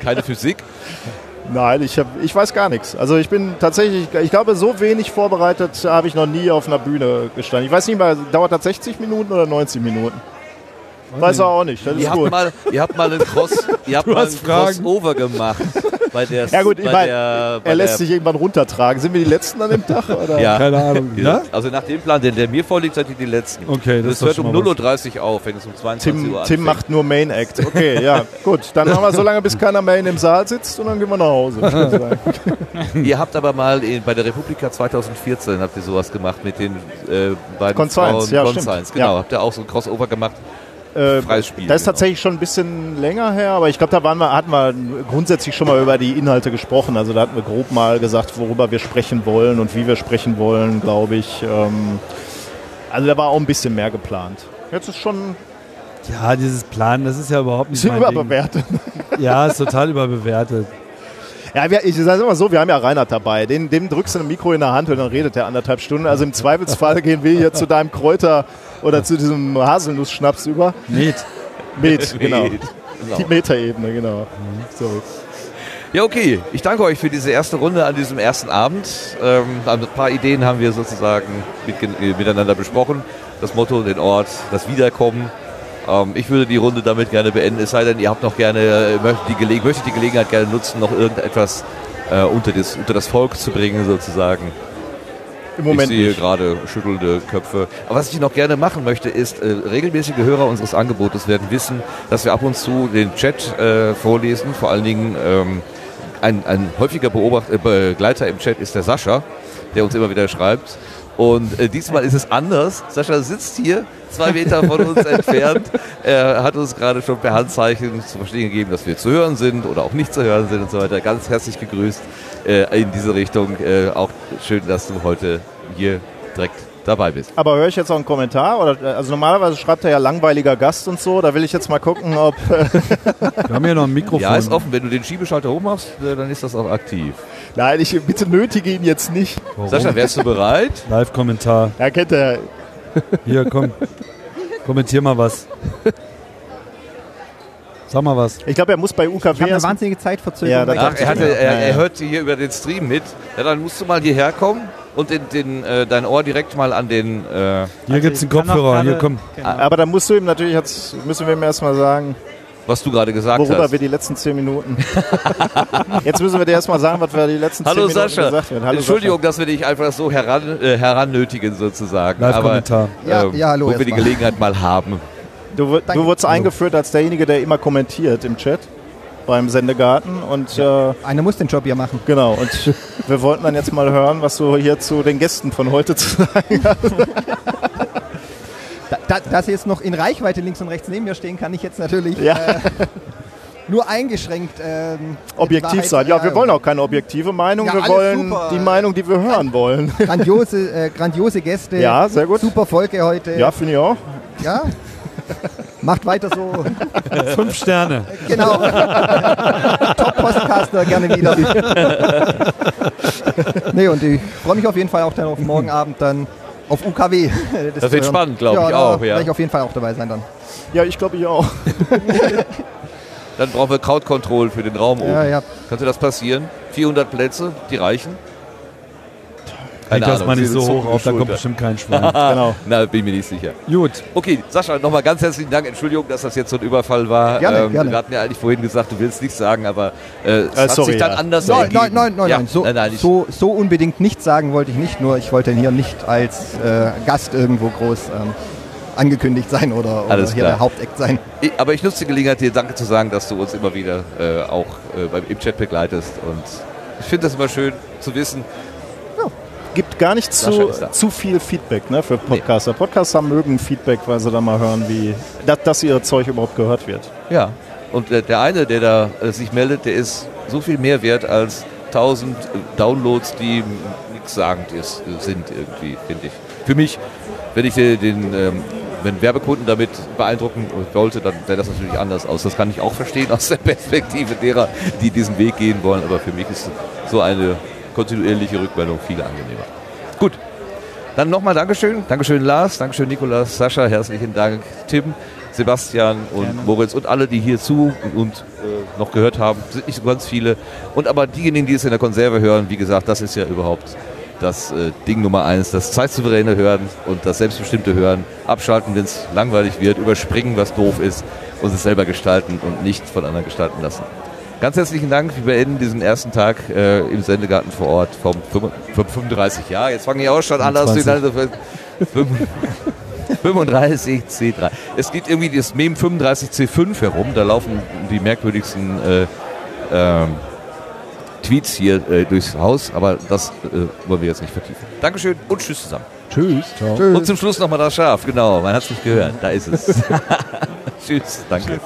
keine Physik? Nein, ich, hab, ich weiß gar nichts. Also ich bin tatsächlich, ich glaube, so wenig vorbereitet habe ich noch nie auf einer Bühne gestanden. Ich weiß nicht mal, dauert das 60 Minuten oder 90 Minuten? Weiß er auch nicht. Das ist Ihr habt, gut. mal, ihr habt mal einen, Cross, [LAUGHS] ihr habt mal einen. Crossover gemacht. Bei der, Ja gut, ich bei meine, der, bei er lässt der, sich irgendwann runtertragen. Sind wir die Letzten an dem Tag? [LAUGHS] Oder? Ja. Keine Ahnung. Ja? Also nach dem Plan, der, der mir vorliegt, seid ihr die Letzten. Okay, das das doch hört um mal 0.30 Uhr auf, wenn es um 22 Tim, Uhr Tim anfängt. macht nur Main Act. [LAUGHS] Okay, ja, gut. Dann machen wir so lange, bis keiner mehr in dem Saal sitzt und dann gehen wir nach Hause. Ihr habt aber mal in, bei der Republika 2014 habt ihr sowas gemacht mit den äh, beiden Conscience, Frauen. ja, Conscience, genau. Ja. Habt ihr auch so ein Crossover gemacht? Äh, Das ist genau. tatsächlich schon ein bisschen länger her, aber ich glaube, da waren wir, hatten wir grundsätzlich schon mal über die Inhalte gesprochen. Also da hatten wir grob mal gesagt, worüber wir sprechen wollen und wie wir sprechen wollen, glaube ich. Ähm, also da war auch ein bisschen mehr geplant. Jetzt ist schon Ja, dieses Plan, das ist ja überhaupt nicht ist mein Ding. überbewertet. [LAUGHS] Ja, ist total überbewertet. Ja, wir, ich sage immer so, wir haben ja Reinhard dabei. Den, dem drückst du ein Mikro in der Hand und dann redet er anderthalb Stunden. Also im Zweifelsfall gehen wir hier zu deinem Kräuter oder zu diesem Haselnuss-Schnaps über. Met. Met, [LAUGHS] genau. Met, Die genau. Metaebene, genau. Sorry. Ja, okay. Ich danke euch für diese erste Runde an diesem ersten Abend. Ähm, ein paar Ideen haben wir sozusagen mit, äh, miteinander besprochen. Das Motto, den Ort, das Wiederkommen. Ähm, ich würde die Runde damit gerne beenden, es sei denn, ihr habt noch gerne, äh, möchtet die, Gele möchtet die Gelegenheit gerne nutzen, noch irgendetwas äh, unter, das, unter das Volk zu bringen, sozusagen. Im Moment ich sehe nicht. gerade schüttelnde Köpfe. Aber was ich noch gerne machen möchte, ist, äh, regelmäßige Hörer unseres Angebotes werden wissen, dass wir ab und zu den Chat äh, vorlesen. Vor allen Dingen ähm, ein, ein häufiger Beobacht, äh, Begleiter im Chat ist der Sascha, der uns immer wieder schreibt. Und äh, diesmal ist es anders. Sascha sitzt hier, zwei Meter von uns [LAUGHS] entfernt. Er hat uns gerade schon per Handzeichen zu verstehen gegeben, dass wir zu hören sind oder auch nicht zu hören sind und so weiter. Ganz herzlich gegrüßt äh, in diese Richtung. Äh, auch schön, dass du heute hier direkt dabei bist. Aber höre ich jetzt auch einen Kommentar? Oder, äh, also normalerweise schreibt er ja langweiliger Gast und so. Da will ich jetzt mal gucken, ob. Wir haben hier noch ein Mikrofon. Ja, ist offen. Wenn du den Schiebeschalter hochmachst, äh, dann ist das auch aktiv. Nein, ich bitte nötige ihn jetzt nicht. Sascha, wärst du bereit? Live-Kommentar. Ja, kennt er. Hier, komm. Kommentier mal was. Sag mal was. Ich glaube, er muss bei Ich habe UKW. eine wahnsinnige Zeitverzögerung. Ja, Ach, er, hatte, er, er hört hier über den Stream mit. Ja, dann musst du mal hierher kommen und den, den, äh, dein Ohr direkt mal an den. Äh, Hier gibt's einen ich kann auch Kopfhörer. Hier, komm. Genau. Aber da musst du ihm natürlich jetzt, müssen wir ihm erstmal sagen, was du gerade gesagt worüber hast. wir die letzten zehn Minuten. [LAUGHS] jetzt müssen wir dir erstmal sagen, was wir die letzten Hallo zehn Minuten Sascha. gesagt haben. Hallo Entschuldigung, dass wir dich einfach so heran, äh, herannötigen sozusagen. Aber Live-Kommentar. Ja, ähm, ja, hallo wo wir die. Gelegenheit mal haben. Du, du wurdest eingeführt als derjenige, der immer kommentiert im Chat beim Sendegarten. Und äh, Einer muss den Job ja machen. genau, und [LAUGHS] wir wollten dann jetzt mal hören, was du hier zu den Gästen von heute zu sagen hast. [LAUGHS] Da, da, sie jetzt noch in Reichweite links und rechts neben mir stehen, kann ich jetzt natürlich Ja. äh, [LAUGHS] nur eingeschränkt ähm, Objektiv sein. Ja, wir äh, wollen auch keine objektive Meinung, Ja, wir wollen super. die Meinung, die wir hören wollen. [LAUGHS] Grandiose, äh, grandiose Gäste. Ja, sehr gut. Super Folge heute. Ja, finde ich auch. Ja. Macht weiter so. [LAUGHS] Fünf Sterne. Genau. Top-Postcaster, gerne wieder. nee, und ich freue mich auf jeden Fall auch dann auf morgen Abend dann auf UKW. [LAUGHS] Das zu wird spannend, glaube ich da auch, ja. werde ich auf jeden Fall auch dabei sein dann. Ja, ich glaube ich auch. [LAUGHS] Dann brauchen wir Crowd Control für den Raum Ja, oben. ja. Könnte das passieren? 400 Plätze, die reichen? Das mal nicht Sie so hoch auf, da kommt bestimmt kein [LAUGHS] Schwein. genau. Na, bin mir nicht sicher. Gut. Okay, Sascha, nochmal ganz herzlichen Dank. Entschuldigung, dass das jetzt so ein Überfall war. Ähm, Gerne, gerne. Wir hatten ja eigentlich vorhin gesagt, du willst nichts sagen, aber äh, es Äh, hat sorry, sich dann ja. anders Nein, ergeben. nein, nein, nein, Ja, nein. So, nein, nein, ich- so, so unbedingt nichts sagen wollte ich nicht, nur ich wollte hier nicht als äh, Gast irgendwo groß ähm, angekündigt sein oder, oder Alles hier der Hauptakt sein. Ich, aber ich nutze die Gelegenheit, dir Danke zu sagen, dass du uns immer wieder äh, auch äh, beim, im Chat begleitest. Und ich finde das immer schön zu wissen. Gibt gar nicht zu, zu viel Feedback ne, für Podcaster. Podcaster mögen Feedback, weil sie da mal hören, wie dass, dass ihr Zeug überhaupt gehört wird. Ja. Und äh, der eine, der da äh, sich meldet, der ist so viel mehr wert als 1000 äh, Downloads, die nichtssagend ist, äh, sind irgendwie, finde ich. Für mich, wenn ich den, den ähm, wenn Werbekunden damit beeindrucken wollte, dann sähe das natürlich anders aus. Das kann ich auch verstehen aus der [LAUGHS] Perspektive derer, die diesen Weg gehen wollen. Aber für mich ist so eine kontinuierliche Rückmeldung viel angenehmer. Gut, dann nochmal Dankeschön. Dankeschön Lars, Dankeschön Nikolas, Sascha, herzlichen Dank Tim, Sebastian und Gerne. Moritz und alle, die hier zu und äh, noch gehört haben. Sind nicht so ganz viele. Und aber diejenigen, die es in der Konserve hören, wie gesagt, das ist ja überhaupt das äh, Ding Nummer eins, das zeitsouveräne Hören und das selbstbestimmte Hören. Abschalten, wenn es langweilig wird, überspringen, was doof ist und es selber gestalten und nicht von anderen gestalten lassen. Ganz herzlichen Dank. Wir beenden diesen ersten Tag äh, im Sendegarten vor Ort vom, 35 Jahr. Jetzt fange ich auch schon an, dass du 25. 35 C3. Es geht irgendwie das Mem 35 C5 herum. Da laufen die merkwürdigsten äh, ähm, Tweets hier äh, durchs Haus, aber das äh, wollen wir jetzt nicht vertiefen. Dankeschön und tschüss zusammen. Tschüss. Ciao. Und zum Schluss nochmal das Schaf. Genau, man hat es nicht gehört. Da ist es. [LAUGHS] tschüss, danke.